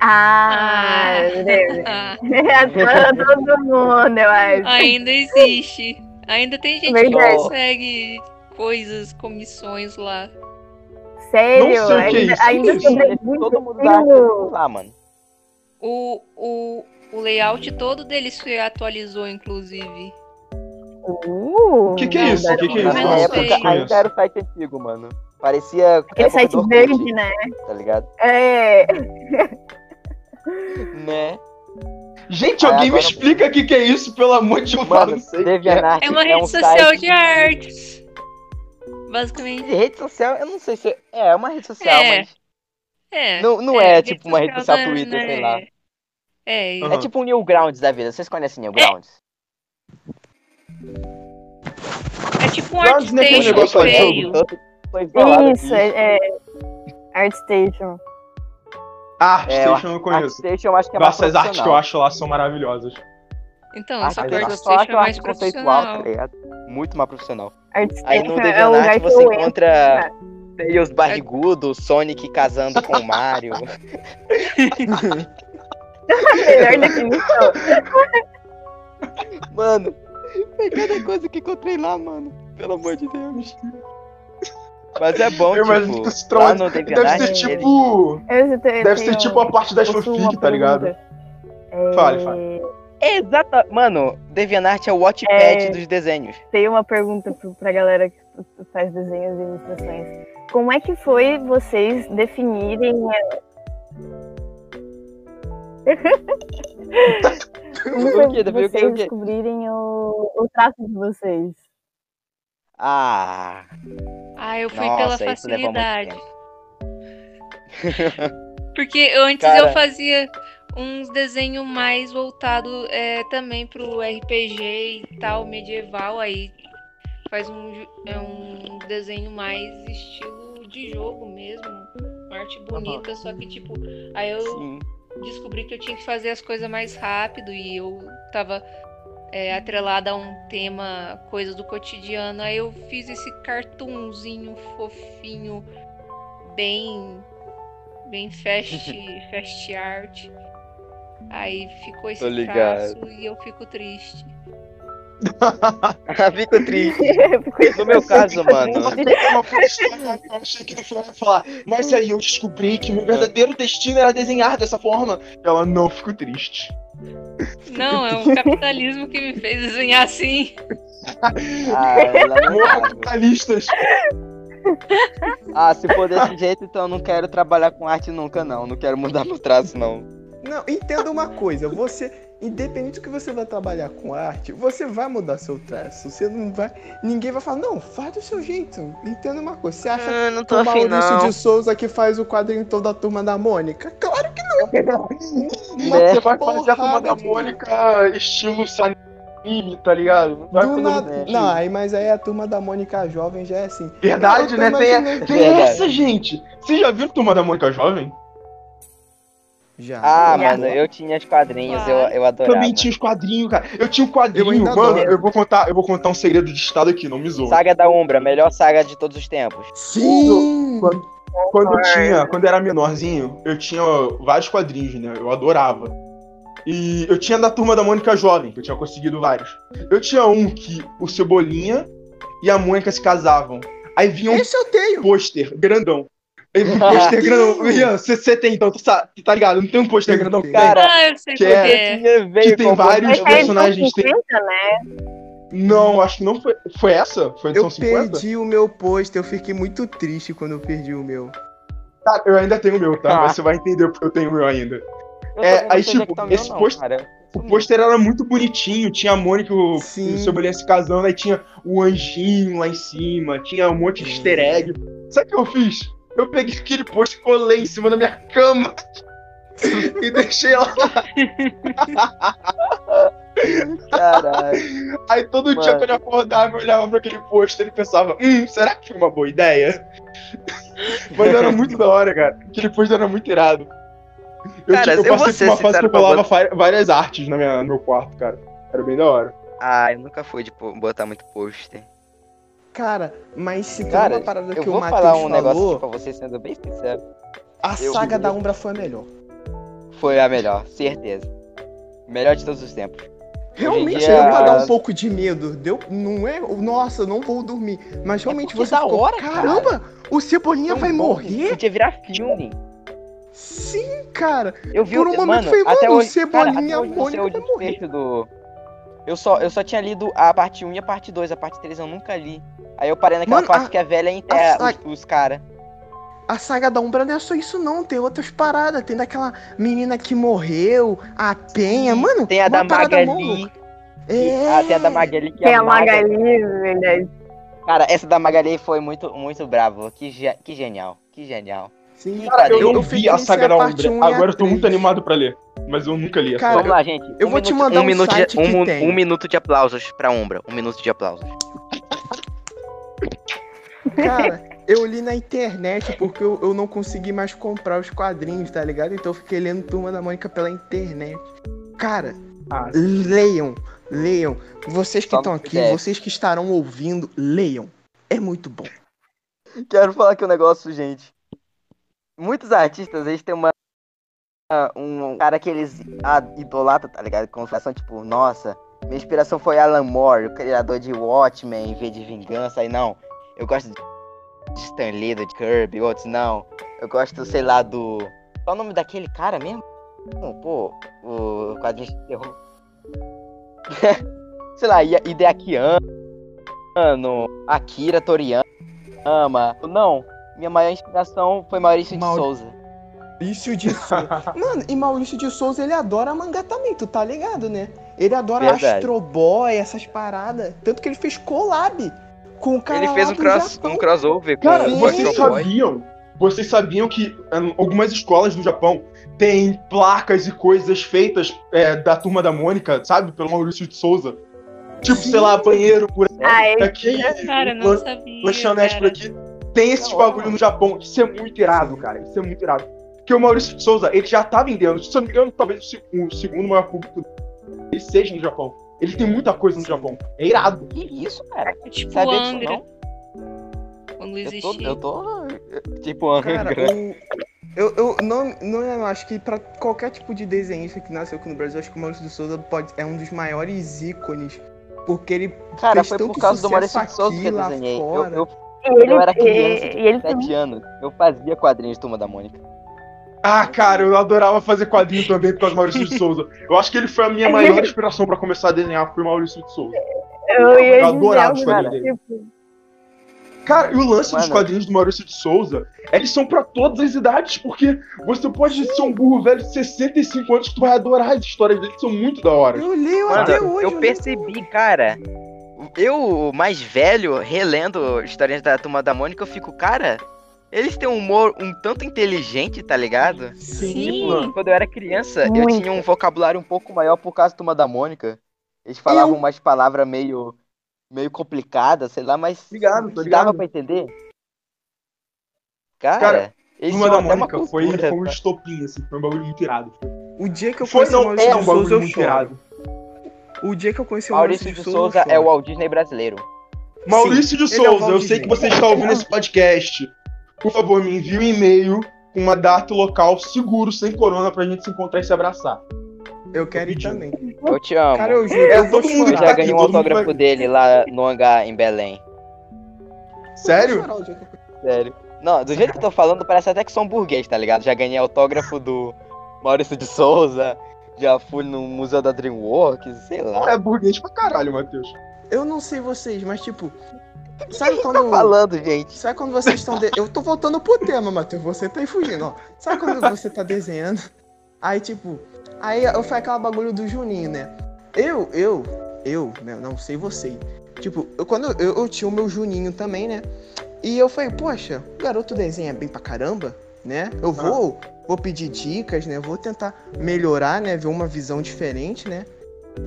Ah. Ah, É [LAUGHS] [LAUGHS] todo mundo, eu acho. ainda existe. Ainda tem gente Verdade. que consegue coisas, comissões lá. Sério, Não sei o que é ainda, ainda é isso? sobrevive Todo mundo dá lá, mano. O, o, o layout todo deles se atualizou, inclusive. Uh, O que que é isso? O que que é Eu isso? Na época ainda era o site antigo, mano. Parecia. Aquele época site verde, né? Tá ligado? É. [LAUGHS] Né? Gente, alguém me explica o que, que é isso, pelo amor de Deus. eu Mano, que é. DeviantArt É uma é rede um social site de artes. Basicamente. De rede social, eu não sei se. É, é uma rede social, É. mas. É. Não, não é, tipo uma rede social da- Twitter, né? sei lá. É. É tipo um Newgrounds da vida. Vocês conhecem Newgrounds? é tipo um Grounds é aquele ArtStation negócio feio. jogo? Isolado Isso, aqui. é, é. ArtStation. Ah, É, eu Station eu não conheço. ArtStation eu acho que é mais Nossa, as artes que eu acho lá são maravilhosas. Então, Ah, só que o ArtStation acho é mais arte conceitual, tá ligado? Muito mais profissional. ArtStation Aí no é DeviantArt lugar que você encontra Tails barrigudo, Sonic casando com o Mario. [LAUGHS] Melhor definição. Mano, foi cada coisa que encontrei lá, mano. Pelo amor de Deus. Mas é bom, Eu tipo, que esse lá no deve DeviantArt, ser ele- tipo. Tenho- Deve ser tipo a parte das possuo fanfic, tá ligado? É, Fale, fale. Exata, mano, DeviantArt é o Wattpad É. dos desenhos. Tem uma pergunta pra galera que faz desenhos e ilustrações. Como é que foi vocês definirem. [LAUGHS] Como O quê? vocês O descobrirem o, o traço de vocês? Ah, Ah, eu fui nossa, pela facilidade. [LAUGHS] [LAUGHS] Porque antes Cara. eu fazia uns desenhos mais voltados é, também pro RPG e tal, medieval, aí faz um, é um desenho mais estilo de jogo mesmo, uma arte bonita, só que tipo, aí eu Sim. descobri que eu tinha que fazer as coisas mais rápido e eu tava é, atrelada a um tema, coisa do cotidiano. Aí eu fiz esse cartunzinho fofinho, bem bem fast, [LAUGHS] fast art. Aí ficou esse traço e eu fico triste. [LAUGHS] Fico triste. [LAUGHS] No meu caso, mano, Eu achei que no final ia falar, mas aí eu descobri que meu verdadeiro destino era desenhar dessa forma. Ela não ficou triste. Não, é um capitalismo que me fez desenhar assim. ah, é [LAUGHS] capitalistas. ah, se for desse jeito, então eu não quero trabalhar com arte nunca, não. Não quero mudar meu traço, não. Não, entenda uma coisa, você, independente do que você vai trabalhar com arte, você vai mudar seu traço. Você não vai. Ninguém vai falar, não, faz do seu jeito. Entenda uma coisa. Você acha Ah, não que o Maurício de Souza que faz o quadrinho todo da turma da Mônica? Claro que não. [LAUGHS] Você vai fazer a turma da Mônica estilo anime, tá ligado? Não vai Do fazer nada. muito Não, aí, mas aí a turma da Mônica jovem já é assim. Verdade, Eu né? Tem, imaginando- tem Verdade. essa, gente. Vocês já viram Turma da Mônica Jovem? Já. Ah, Já. mano, eu tinha os quadrinhos, eu, eu adorava. Também tinha os quadrinhos, cara. Eu tinha um Eu quadrinho, ainda mano. adoro. Eu vou contar, eu vou contar um segredo de estado aqui, não me zoa. Saga da Umbra, melhor saga de todos os tempos. Sim! Quando, quando eu tinha, quando eu era menorzinho, eu tinha vários quadrinhos, né? Eu adorava. E eu tinha da turma da Mônica Jovem, que eu tinha conseguido vários. Eu tinha um que o Cebolinha e a Mônica se casavam. Aí vinha um Esse eu tenho. pôster grandão. Aí vinha um pôster grandão. Ian, você tem, então, tu sabe, tá ligado? Não tem um pôster Eu grandão que tem? Cara, Ah, eu sei que qual é- que é. Que tem vários personagens. Tem... 50, né? Não, acho que não foi. Foi essa? Foi a Eu edição 50? perdi o meu post, eu fiquei muito triste quando eu perdi o meu. Cara, eu ainda tenho o meu, tá? Ah. Mas você vai entender porque eu tenho o meu ainda. Eu É, aí, onde tipo, tá esse cara. O pôster era muito bonitinho, tinha a Mônica e o, Cebolinha se casando, aí tinha o anjinho lá em cima, tinha um monte de easter egg. Sabe o que eu fiz? Eu peguei aquele pôster e colei em cima da minha cama [LAUGHS] e deixei lá. [LAUGHS] [LAUGHS] Caralho. Aí todo dia Mano. quando eu acordava, eu olhava pra aquele pôster e pensava, hum, será que foi uma boa ideia? [LAUGHS] Mas era muito da hora, cara. Aquele pôster era muito irado. Eu, Cara, tipo, eu eu vou passei por uma fase que eu colava fa- várias artes na minha, no meu quarto, cara. Era bem da hora. Ah, eu nunca fui de pô- botar muito pôster. Cara, mas se tem Cara, uma parada eu que o vou Matheus falar um falou, negócio aqui pra você, sendo bem sincero. a eu- saga da Umbra foi a melhor. Foi a melhor, certeza. Melhor de todos os tempos. Realmente dia- deu pra dar um pouco de medo. Deu, não é, nossa, não vou dormir. Mas realmente porque você da ficou, hora, cara. caramba, o Cebolinha vai bom, morrer? Podia virar filme. Sim, cara. Eu vi Por o um momento mano, foi, até mano, o hoje, Cebolinha cara, até a hoje o vai morrer. do... Eu só, eu só tinha lido a parte 1 e a parte 2, a parte 3 eu nunca li. Aí eu parei naquela Mano, parte a- que a velha enterra saga- os, os caras. A saga da Umbra não é só isso não, tem outras paradas. Tem daquela menina que morreu, a Penha, mano. Tem a uma da Magali. que- É. ah, tem a da Magali que Tem a Maga- Magali, verdade. Cara, essa da Magali foi muito, muito bravo. Que, ge- que genial. Que genial. Sim, Cara, eu Eu- vi a saga da a Umbra. um a Agora eu tô muito animado pra ler. Mas eu nunca li. essa Cara, Vamos lá, gente. eu Um vou te minuto- mandar um minuto de, um, que mu- tem. um minuto de aplausos pra Umbra. Um minuto de aplausos. Cara, eu li na internet porque eu, eu não consegui mais comprar os quadrinhos, tá ligado? Então eu fiquei lendo Turma da Mônica pela internet. Cara, Ah, leiam, leiam. Vocês que estão aqui, vocês que estarão ouvindo, leiam. É muito bom. Quero falar aqui um negócio, gente. Muitos artistas, eles têm uma. Um cara que eles idolatram, tá ligado? Com relação, tipo, nossa, minha inspiração foi Alan Moore, o criador de Watchmen, V de Vingança. Aí não, eu gosto de Stan Lee, do Kirby, outros não. Eu gosto, sei lá, do. Qual é o nome daquele cara mesmo? Pô, o quadrinho de terror. [LAUGHS] sei lá, Ide- Hideaki Anno, Akira Toriyama. Não, minha maior inspiração foi Maurício Mauri- de Souza. Maurício de Souza. [LAUGHS] Mano, e Maurício de Souza, ele adora mangá também, tu tá ligado, né? Ele adora Verdade. Astro Boy, essas paradas. Tanto que ele fez collab com o cara Ele fez um, cross, um crossover com Cara, vocês sabiam? Vocês sabiam que hum, algumas escolas do Japão têm placas e coisas feitas é, da turma da Mônica, sabe? Pelo Maurício de Souza. Tipo, sei lá, banheiro por Ah, é aqui, Cara, não lan- sabia. lanchonete por aqui. Tem esses bagulho no Japão. Isso é muito irado, cara. Isso é muito irado. Porque o Maurício de Souza, ele já tá vendendo. Se eu não me engano, talvez o segundo maior público ele seja no Japão. Ele tem muita coisa no Japão. É irado. Que isso, cara? É tipo disso Angra. não? Quando Eu tô, existia. eu tô. Tipo, Angra. Cara, o... eu, eu não, não eu acho que pra qualquer tipo de desenhista que nasceu aqui no Brasil, eu acho que o Maurício de Souza pode, é um dos maiores ícones. Porque ele Cara, fez foi tanto por causa do Maurício de Souza que eu desenhei. Eu, eu, ele, eu era criança, ele de 7 também. anos. Eu fazia quadrinhos de Turma da Mônica. Ah, cara, eu adorava fazer quadrinho também por causa do Maurício de Souza. Eu acho que ele foi a minha maior inspiração pra começar a desenhar, foi o Maurício de Souza. Eu Eu dizer adorava os quadrinhos dele. tipo, Cara, e o lance dos Mano. quadrinhos do Maurício de Souza, eles são pra todas as idades, porque você pode ser um burro velho de 65 anos que tu vai adorar as histórias dele, que são muito da hora. Eu leio Mano, até hoje. eu leio percebi, cara. Eu, mais velho, relendo historinhas da Turma da Mônica, eu fico, cara, eles têm um humor um tanto inteligente, tá ligado? Sim. Sim. Quando eu era criança, eu Muito. tinha um vocabulário um pouco maior por causa da Turma da Mônica. Eles falavam Eu- umas palavras meio, meio complicadas, sei lá, mas Ligado, tô que ligado. dava pra entender. Cara, Cara, eles Turma da Mônica foi, cultura, foi um tá? estopim, assim, foi um bagulho muito irado. O dia que eu Foi, conheci o não, Maurício é um de Souza, bagulho eu muito irado. O dia que eu conheci o Maurício Maurício de de Souza, Souza eu é o. Walt Disney brasileiro. Maurício de ele é Souza, eu Walt sei que você está ouvindo esse podcast. Por favor, me envie um e-mail com uma data e local seguro, sem corona, pra gente se encontrar e se abraçar. Eu quero ir também. Eu te amo. Cara, eu juro, É, eu todo mundo Eu já ganhei um autógrafo vai- dele lá no hangar em Belém. Sério? Sério. Não, do jeito que eu tô falando, parece até que sou um burguês, tá ligado? Já ganhei autógrafo do Maurício de Souza, já fui no Museu da DreamWorks, sei lá. É burguês pra caralho, Matheus. Eu não sei vocês, mas tipo. Sabe Tá quando. falando, gente. Sabe quando vocês estão. de- Eu tô voltando pro tema, Matheus. Você tá aí fugindo, ó. Sabe quando você tá desenhando? Aí, tipo. Aí eu fui aquela bagulho do Juninho, né? Eu, eu, eu, né? Não sei você. Tipo, eu, quando eu, eu tinha o meu Juninho também, né? E eu falei, poxa, o garoto desenha bem pra caramba, né? Eu vou, vou pedir dicas, né? Vou tentar melhorar, né? Ver uma visão diferente, né?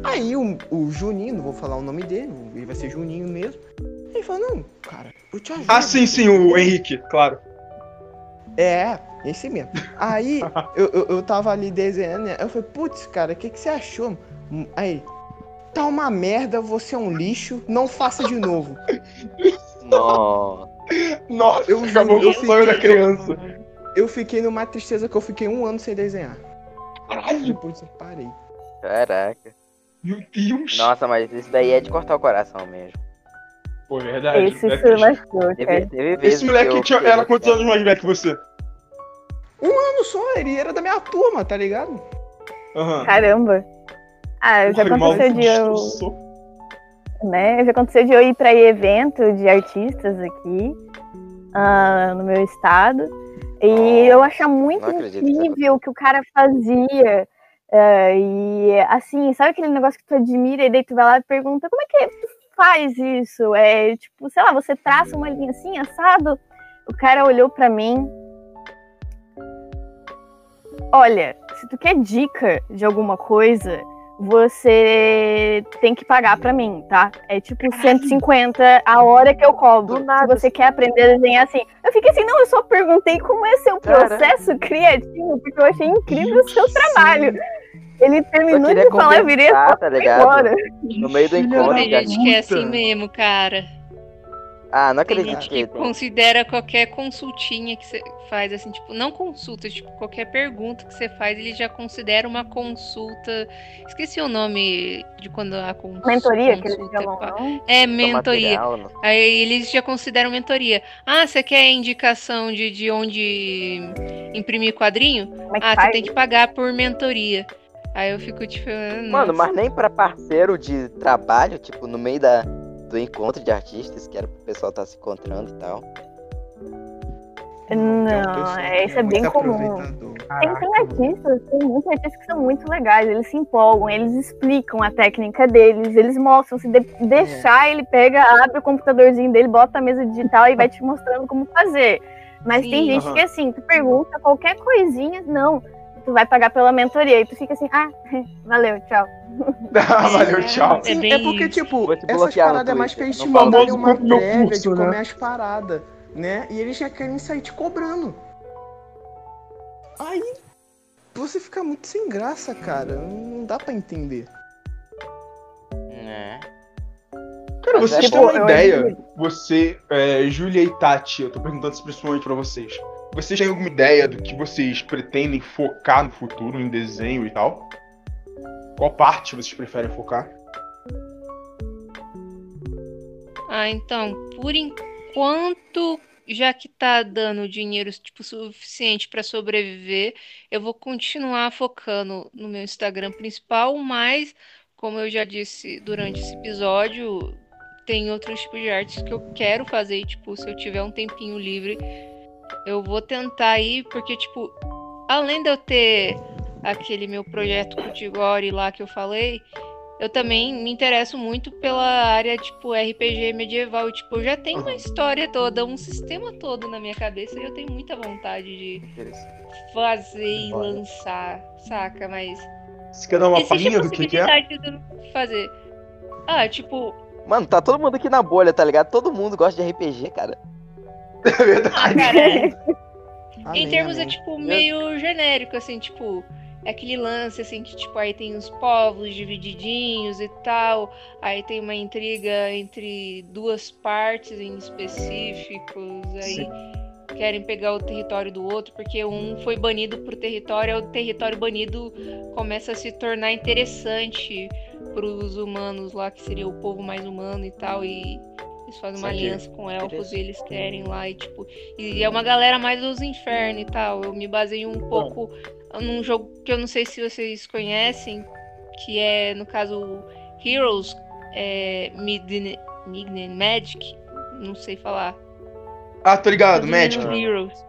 Aí o, o Juninho, não vou falar o nome dele, ele vai ser Juninho mesmo. Ele falou, não, cara, eu te ajudo. Ah, sim, sim, o Henrique, claro. É, esse mesmo. Aí [LAUGHS] eu, eu, eu tava ali desenhando, né? Eu falei, putz, cara, o que, que você achou? Aí, tá uma merda, você é um lixo, não faça de novo. Nossa. Nossa, Eu acabou com o sonho da criança. Eu fiquei numa tristeza que eu fiquei um ano sem desenhar. Caralho, Depois eu parei. Caraca. meu Deus. Nossa, mas isso daí é de cortar o coração mesmo. Pô, verdade. Esse é se. Teve, teve vezes Esse moleque tinha, era quantos anos mais velho que você? Um ano só, ele era da minha turma, tá ligado? Aham. Caramba. Ah, já aconteceu de eu, [LAUGHS] né? Já aconteceu de eu ir para evento de artistas aqui ah, no meu estado e eu achar muito incrível o que o cara fazia. ah, e assim, sabe aquele negócio que tu admira e daí tu vai lá e pergunta como é que tu faz isso? É tipo, sei lá, você traça uma linha assim, assado. O cara olhou pra mim. Olha, se tu quer dica de alguma coisa, você tem que pagar pra mim, tá? É tipo 150 a hora que eu cobro. Se você quer aprender a desenhar assim. Eu fiquei assim, não, eu só perguntei como é seu processo criativo, porque eu achei incrível o seu trabalho. Ele terminou de falar, eu virei tá ligado? embora. No meio do encontro, da Tem gente que é assim mesmo, cara. Ah, não Tem acredito gente que que tem. considera qualquer consultinha que você faz, assim, tipo, não consulta, tipo, qualquer pergunta que você faz, ele já considera uma consulta. Esqueci o nome de quando a cons... Mentoria, que eles consulta chamam, não? É, mentoria. Material, não- Aí eles já consideram mentoria. Ah, você quer indicação de, de onde imprimir quadrinho? É Ah, você faz? tem que pagar por mentoria. Aí eu fico tipo, ah, Mano, mas nem pra parceiro de trabalho, tipo, no meio da, do encontro de artistas, que era pro pessoal estar se encontrando e tal. Não, é, isso é bem comum. Tem, Caraca, tem artistas, tem muitos artistas que são muito legais, eles se empolgam, eles explicam a técnica deles, eles mostram, se de- deixar, ele pega, abre o computadorzinho dele, bota a mesa digital e vai [LAUGHS] te mostrando como fazer. Mas tem Sim. gente Aham. que assim, tu pergunta qualquer coisinha, não, tu vai pagar pela mentoria, e tu fica assim, ah, [LAUGHS] valeu, tchau. [LAUGHS] Ah, Valeu, tchau. É bem é porque, tipo, essas paradas é mais pra eles te mandarem uma prévia curso, de como né? é as paradas, né? E eles já querem sair te cobrando. Aí você fica muito sem graça, cara. Não dá pra entender. Né? Cara, Mas vocês é têm uma eu ideia? Você, é, Júlia e Tati, eu tô perguntando isso principalmente pra vocês. Vocês têm alguma ideia do que vocês pretendem focar no futuro, em desenho e tal? Qual parte vocês preferem focar? Ah, então, por enquanto, já que tá dando dinheiro tipo suficiente pra sobreviver, eu vou continuar focando no meu Instagram principal, mas como eu já disse durante esse episódio, tem outros tipos de artes que eu quero fazer, e, tipo, se eu tiver um tempinho livre, eu vou tentar ir, porque tipo, além de eu ter aquele meu projeto Cutigore lá que eu falei, eu também me interesso muito pela área, tipo, RPG medieval. Tipo, eu já tenho uma história toda, um sistema todo na minha cabeça e eu tenho muita vontade de fazer e Olha. lançar, saca? Mas Você quer dar uma palhinha do que, que é? de fazer. Ah, tipo, Mano, tá todo mundo aqui na bolha, tá ligado? Todo mundo gosta de RPG, cara. [LAUGHS] É ah, verdade. cara, é- em Amém, termos, é, amém. tipo, meio genérico, assim, tipo, é aquele lance, assim, que, tipo, aí tem os povos divididinhos e tal, aí tem uma intriga entre duas partes em específicos, aí querem pegar o território do outro, porque um foi banido pro território, aí o território banido começa a se tornar interessante pros humanos lá, que seria o povo mais humano e tal, e eles fazem uma aliança com elfos e eles querem lá, e tipo, e é uma galera mais dos infernos e tal. Eu me baseei um pouco num jogo que eu não sei se vocês conhecem, que é, no caso, Heroes é, Midnight, Midnight Magic, não sei falar. Ah, tô ligado, médico. Heroes.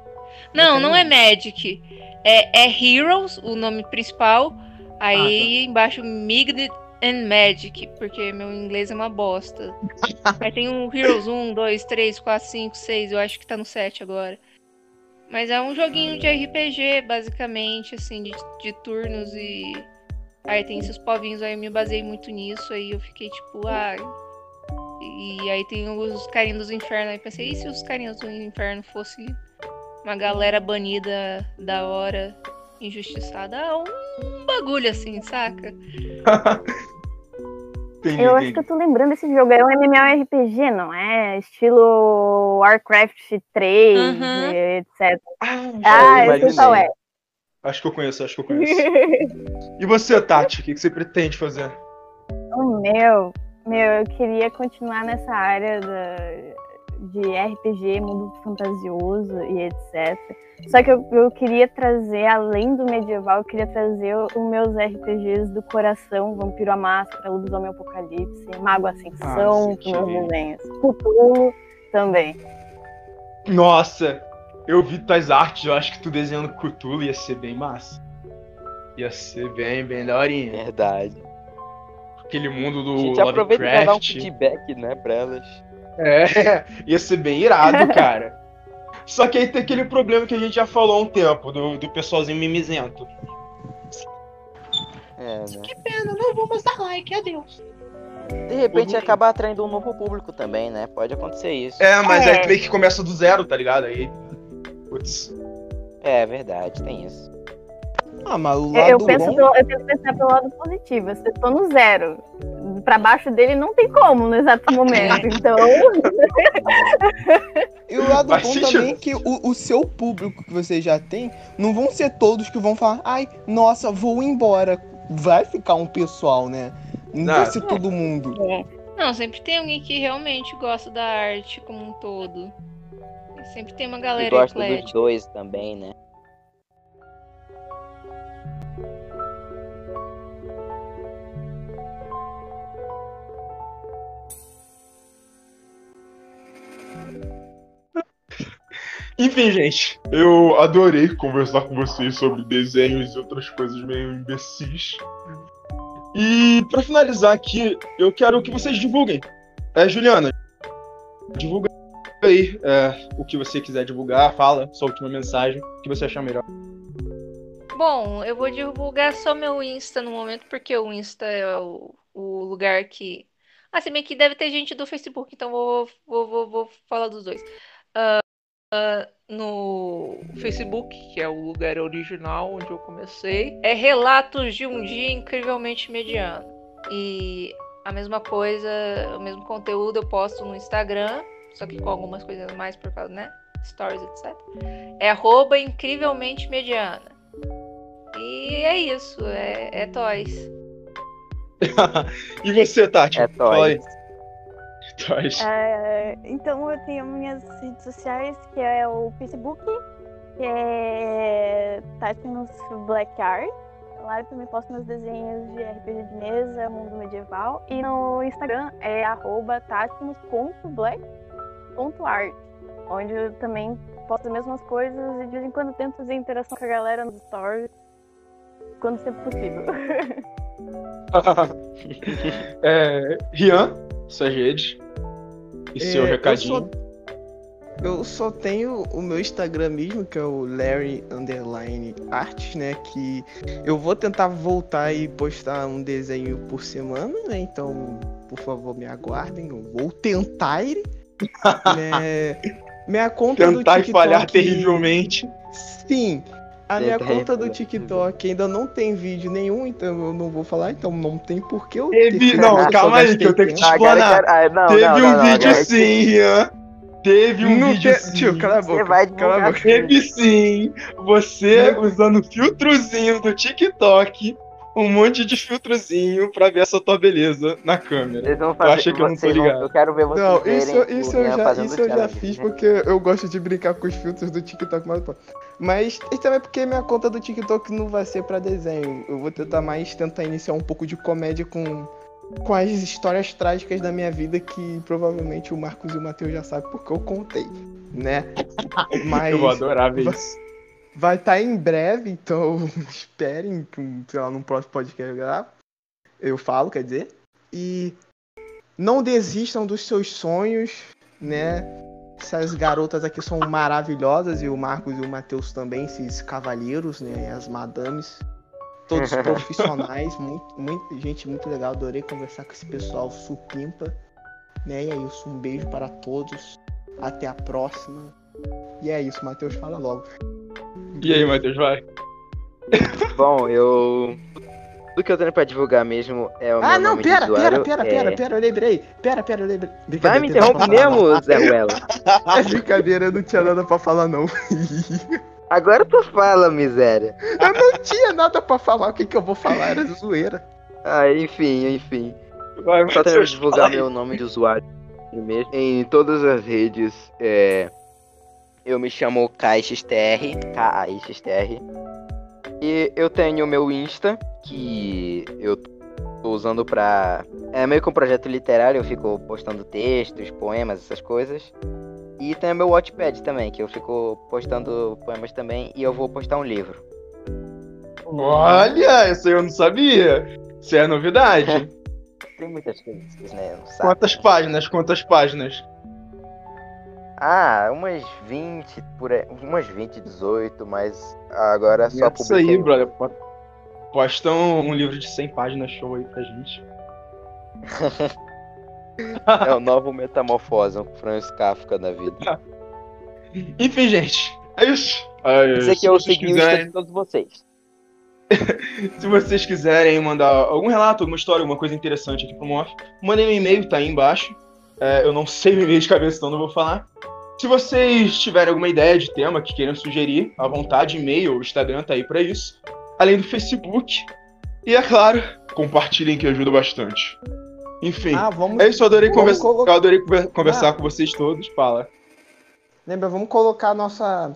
Não, não é Magic. É, é Heroes, o nome principal. Aí embaixo Mignet and Magic, porque meu inglês é uma bosta. [LAUGHS] Aí tem um Heroes 1, 2, 3, 4, 5, 6. Eu acho que tá no 7 agora. Mas é um joguinho de RPG, basicamente, assim, de, de turnos e. Aí tem esses povinhos, aí eu me basei muito nisso, aí eu fiquei tipo, ah. E aí tem os carinhos dos infernos, aí pensei, e se os carinhos do inferno fosse uma galera banida da hora, injustiçada? Ah, um bagulho assim, saca? [LAUGHS] Entendi, Eu acho que eu tô lembrando desse jogo. É um MMORPG, não é? Estilo Warcraft 3, Uhum. etc. Ah, Ah, eu sei qual é. Acho que eu conheço, acho que eu conheço. [LAUGHS] E você, Tati, o que que você pretende fazer? O meu, meu, eu queria continuar nessa área da, de RPG, mundo fantasioso e etc. Só que eu, eu queria trazer, além do medieval, eu queria trazer os meus RPGs do coração, Vampiro à Máscara, Lobisomem Apocalipse, Mago Ascensão, Ah, que meus desenhos. Cthulhu também. Nossa, eu vi tuas artes, eu acho que tu desenhando Cthulhu ia ser bem massa. Ia ser bem, bem daorinha. Verdade. Aquele mundo A do gente aproveita e dá um feedback, né, pra elas. É, [LAUGHS] ia ser bem irado, cara. Só que aí tem aquele problema que a gente já falou há um tempo, do, do pessoalzinho mimizento. É, né? Que pena, não vou mais dar like, adeus. De repente Uhum. acaba atraindo um novo público também, né? Pode acontecer isso. É, mas É. aí tu meio que começa do zero, tá ligado? Aí. Putz. É, verdade, tem isso. Ah, mas o Eu, lado eu penso bom... pelo, eu tento pensar pelo lado positivo. Eu tô no zero. Pra baixo dele não tem como no exato momento. [LAUGHS] Então. [LAUGHS] E o lado Faz bom também é que o, o seu público que você já tem, não vão ser todos que vão falar, ai, nossa, vou embora. Vai ficar um pessoal, né? Não vai ser todo mundo. Não, sempre tem alguém que realmente gosta da arte como um todo. Sempre tem uma E galera gosta dos dois também, né? Enfim, gente, eu adorei conversar com vocês sobre desenhos e outras coisas meio imbecis. E pra finalizar aqui, eu quero que vocês divulguem. É, Juliana, divulga aí é, o que você quiser divulgar, fala sua última mensagem, o que você achar melhor. Bom, eu vou divulgar só meu Insta no momento, porque o Insta é o, o lugar que. Ah, se bem que deve ter gente do Facebook, então vou, vou, vou, vou falar dos dois. Ah, ah, no Facebook, que é o lugar original onde eu comecei, é Relatos de um Dia Incrivelmente Mediano. E a mesma coisa, o mesmo conteúdo eu posto no Instagram, só que com algumas coisas mais por causa, né? Stories, etc. É arroba incrivelmente mediana. E é isso, é, é toys. [LAUGHS] e você, Tati? É aí. toys. É, então eu tenho minhas redes sociais, que é o Facebook, que é Tatinos Black Art. Lá eu também posto meus desenhos de RPG de mesa, mundo medieval. E no Instagram é arroba tatinos.black.art, onde eu também posto as mesmas coisas e de vez em quando tento fazer interação com a galera nos stories, quando sempre possível. [LAUGHS] [LAUGHS] é, Rian, suas redes. E seu É, eu recadinho. só- Eu só tenho o meu Instagram mesmo, que é o Larry Underline Arts, né? Que eu vou tentar voltar e postar um desenho por semana, né? Então, por favor, me aguardem. Eu vou tentar. [LAUGHS] né? Minha conta do Tentar e TikTok... falhar terrivelmente. Sim. A minha conta do. TikTok ainda não tem vídeo nenhum, então eu não vou falar, então não tem por que eu Teve- ter- não, calma aí, que eu tenho que te explanar. Ah, não, Teve não, um vídeo sim, Rian. Teve um Não vídeo te- sim. Tio, cala a boca. Você vai cala a boca. Teve sim. Você usando filtrozinho do TikTok. Um monte de filtrozinho pra ver essa tua beleza na câmera. Vocês vão Eu fazer, que eu não tô vocês vão- ligado. eu quero ver vocês Não, isso, isso, eu já, isso eu já fiz né? porque eu gosto de brincar com os filtros do TikTok, mas, pô. mas e também porque minha conta do TikTok não vai ser pra desenho. Eu vou tentar mais tentar iniciar um pouco de comédia com, com as histórias trágicas da minha vida que provavelmente o Marcos e o Matheus já sabem porque eu contei, né? Mas [LAUGHS] Eu vou adorar ver isso. Vai estar em breve, então [LAUGHS] esperem que, sei lá, num próximo podcast. Eu falo, quer dizer. E não desistam dos seus sonhos, né? Essas garotas aqui são maravilhosas e o Marcos e o Matheus também, esses cavalheiros, né? As madames. Todos [LAUGHS] profissionais, muito, muito- gente muito legal. Adorei conversar com esse pessoal supimpa. Né? E é isso, um beijo para todos. Até a próxima. E é isso, Matheus, fala logo. E aí, Matheus, vai. Bom, eu. Tudo que eu tenho pra divulgar mesmo é o Ah, meu não, nome de pera, pera, pera, é- pera, pera, eu lembrei. Pera, pera, eu lembrei. Vai me interromper pra mesmo, Zé Ruela? [LAUGHS] É brincadeira, eu não tinha nada pra falar, não. [LAUGHS] Agora tu fala, miséria. Eu não tinha nada pra falar, o que que eu vou falar? Era zoeira. Ah, enfim, enfim. Vai, Só tenho Matheus, divulgar meu nome de usuário mesmo. Em todas as redes, é... eu me chamo KXTR, K-A-X-T-R. E eu tenho o meu Insta, que eu tô usando pra. É meio que um projeto literário, eu fico postando textos, poemas, essas coisas. E tem o meu Watchpad também, que eu fico postando poemas também, e eu vou postar um livro. Olha, isso aí eu não sabia. Isso é novidade. [LAUGHS] Tem muitas coisas, né? Quantas né? páginas? Quantas páginas? Ah, umas 20, por aí, umas 20, 18, mas agora só Isso aí, brother. Po- Posta um, um livro de 100 páginas show aí pra gente. [LAUGHS] É o novo Metamorfose, um Franz Kafka da vida. [LAUGHS] Enfim, gente. É isso. Aí, Esse aqui é o seguinte quiserem- de todos vocês. [LAUGHS] se vocês quiserem mandar algum relato, alguma história, alguma coisa interessante aqui pro Moff, mandem um e-mail, tá aí embaixo. É, eu não sei o e-mail de cabeça, então não vou falar. Se vocês tiverem alguma ideia de tema que queiram sugerir, à vontade, e-mail ou Instagram tá aí pra isso. Além do Facebook. E é claro, compartilhem que ajuda bastante. Enfim, Ah, vamos. é isso, eu adorei, conversa- colocar- eu adorei conver- conversar Ah. com vocês todos. Fala. Lembra, vamos colocar nossa.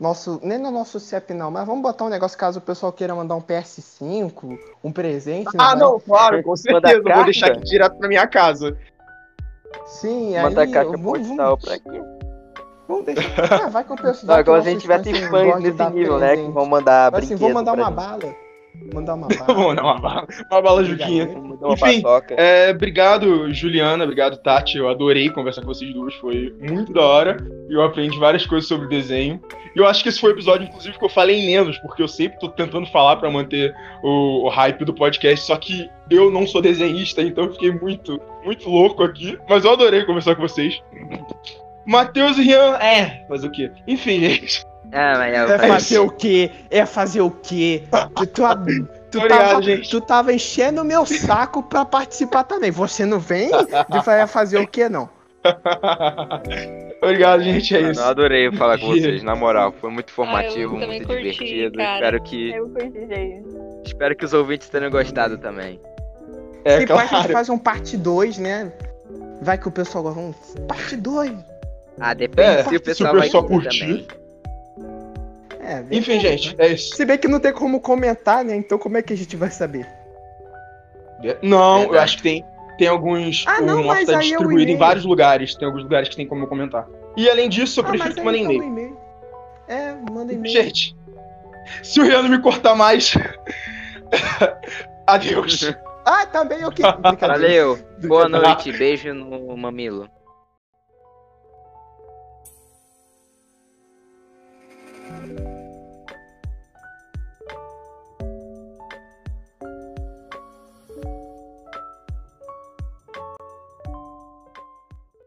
Nosso. Nem no nosso CEP não, mas vamos botar um negócio caso o pessoal queira mandar um PS5, um presente. Ah, né? não, claro, com certeza. Eu vou carta? deixar aqui direto pra minha casa. Sim, Mandar aí. caixa vamos, postal vamos, pra quê? vamos deixar. [LAUGHS] Ah, vai com o pessoal. Vai que agora a gente fãs gostam de nesse nível, né? Que vão mandar Mas, assim, brinquedo vou mandar uma gente. bala. Mandar uma [LAUGHS] Vou bala. mandar uma bala. Uma bala, Juquinha. Vou mandar uma Enfim. É, obrigado, Juliana. Obrigado, Tati. Eu adorei conversar com vocês duas. Foi muito da hora. E eu aprendi várias coisas sobre desenho. E eu acho que esse foi o episódio, inclusive, que eu falei menos, porque eu sempre tô tentando falar pra manter o, o hype do podcast. Só que eu não sou desenhista, então eu fiquei muito, muito louco aqui. Mas eu adorei conversar com vocês. Matheus e Rian, é, fazer o quê? Enfim, gente. Ah, mas é, É vai- fazer o quê? É fazer o quê? Tu, [LAUGHS] tu, tu, Obrigado, tava, gente. tu tava enchendo o meu saco pra participar também. Você não vem de fa- fazer o quê, não? [LAUGHS] Obrigado, gente. É Mano, isso. eu adorei falar com [LAUGHS] vocês, na moral. Foi muito Ah, informativo, eu também muito curti, divertido. cara. Espero que, Eu curti, gente. espero que os ouvintes tenham gostado também. É, Depois a gente claro. faz um parte 2, né? Vai que o pessoal gosta. Um parte 2. Ah, depende É, se o se o pessoal vai pessoal curtir. também. É, Enfim, gente, é isso. Se bem que não tem como comentar, né? Então como é que a gente vai saber? Não, eu acho que tem, tem alguns. Ah, o não, tá é o distribuído em vários lugares. Tem alguns lugares que tem como comentar. E além disso, eu Ah, prefiro que mandem então e-mail. É, manda e-mail. Gente, se o Rian não me cortar mais. [LAUGHS] Adeus. Ah, também eu que. Valeu, boa noite, beijo no mamilo.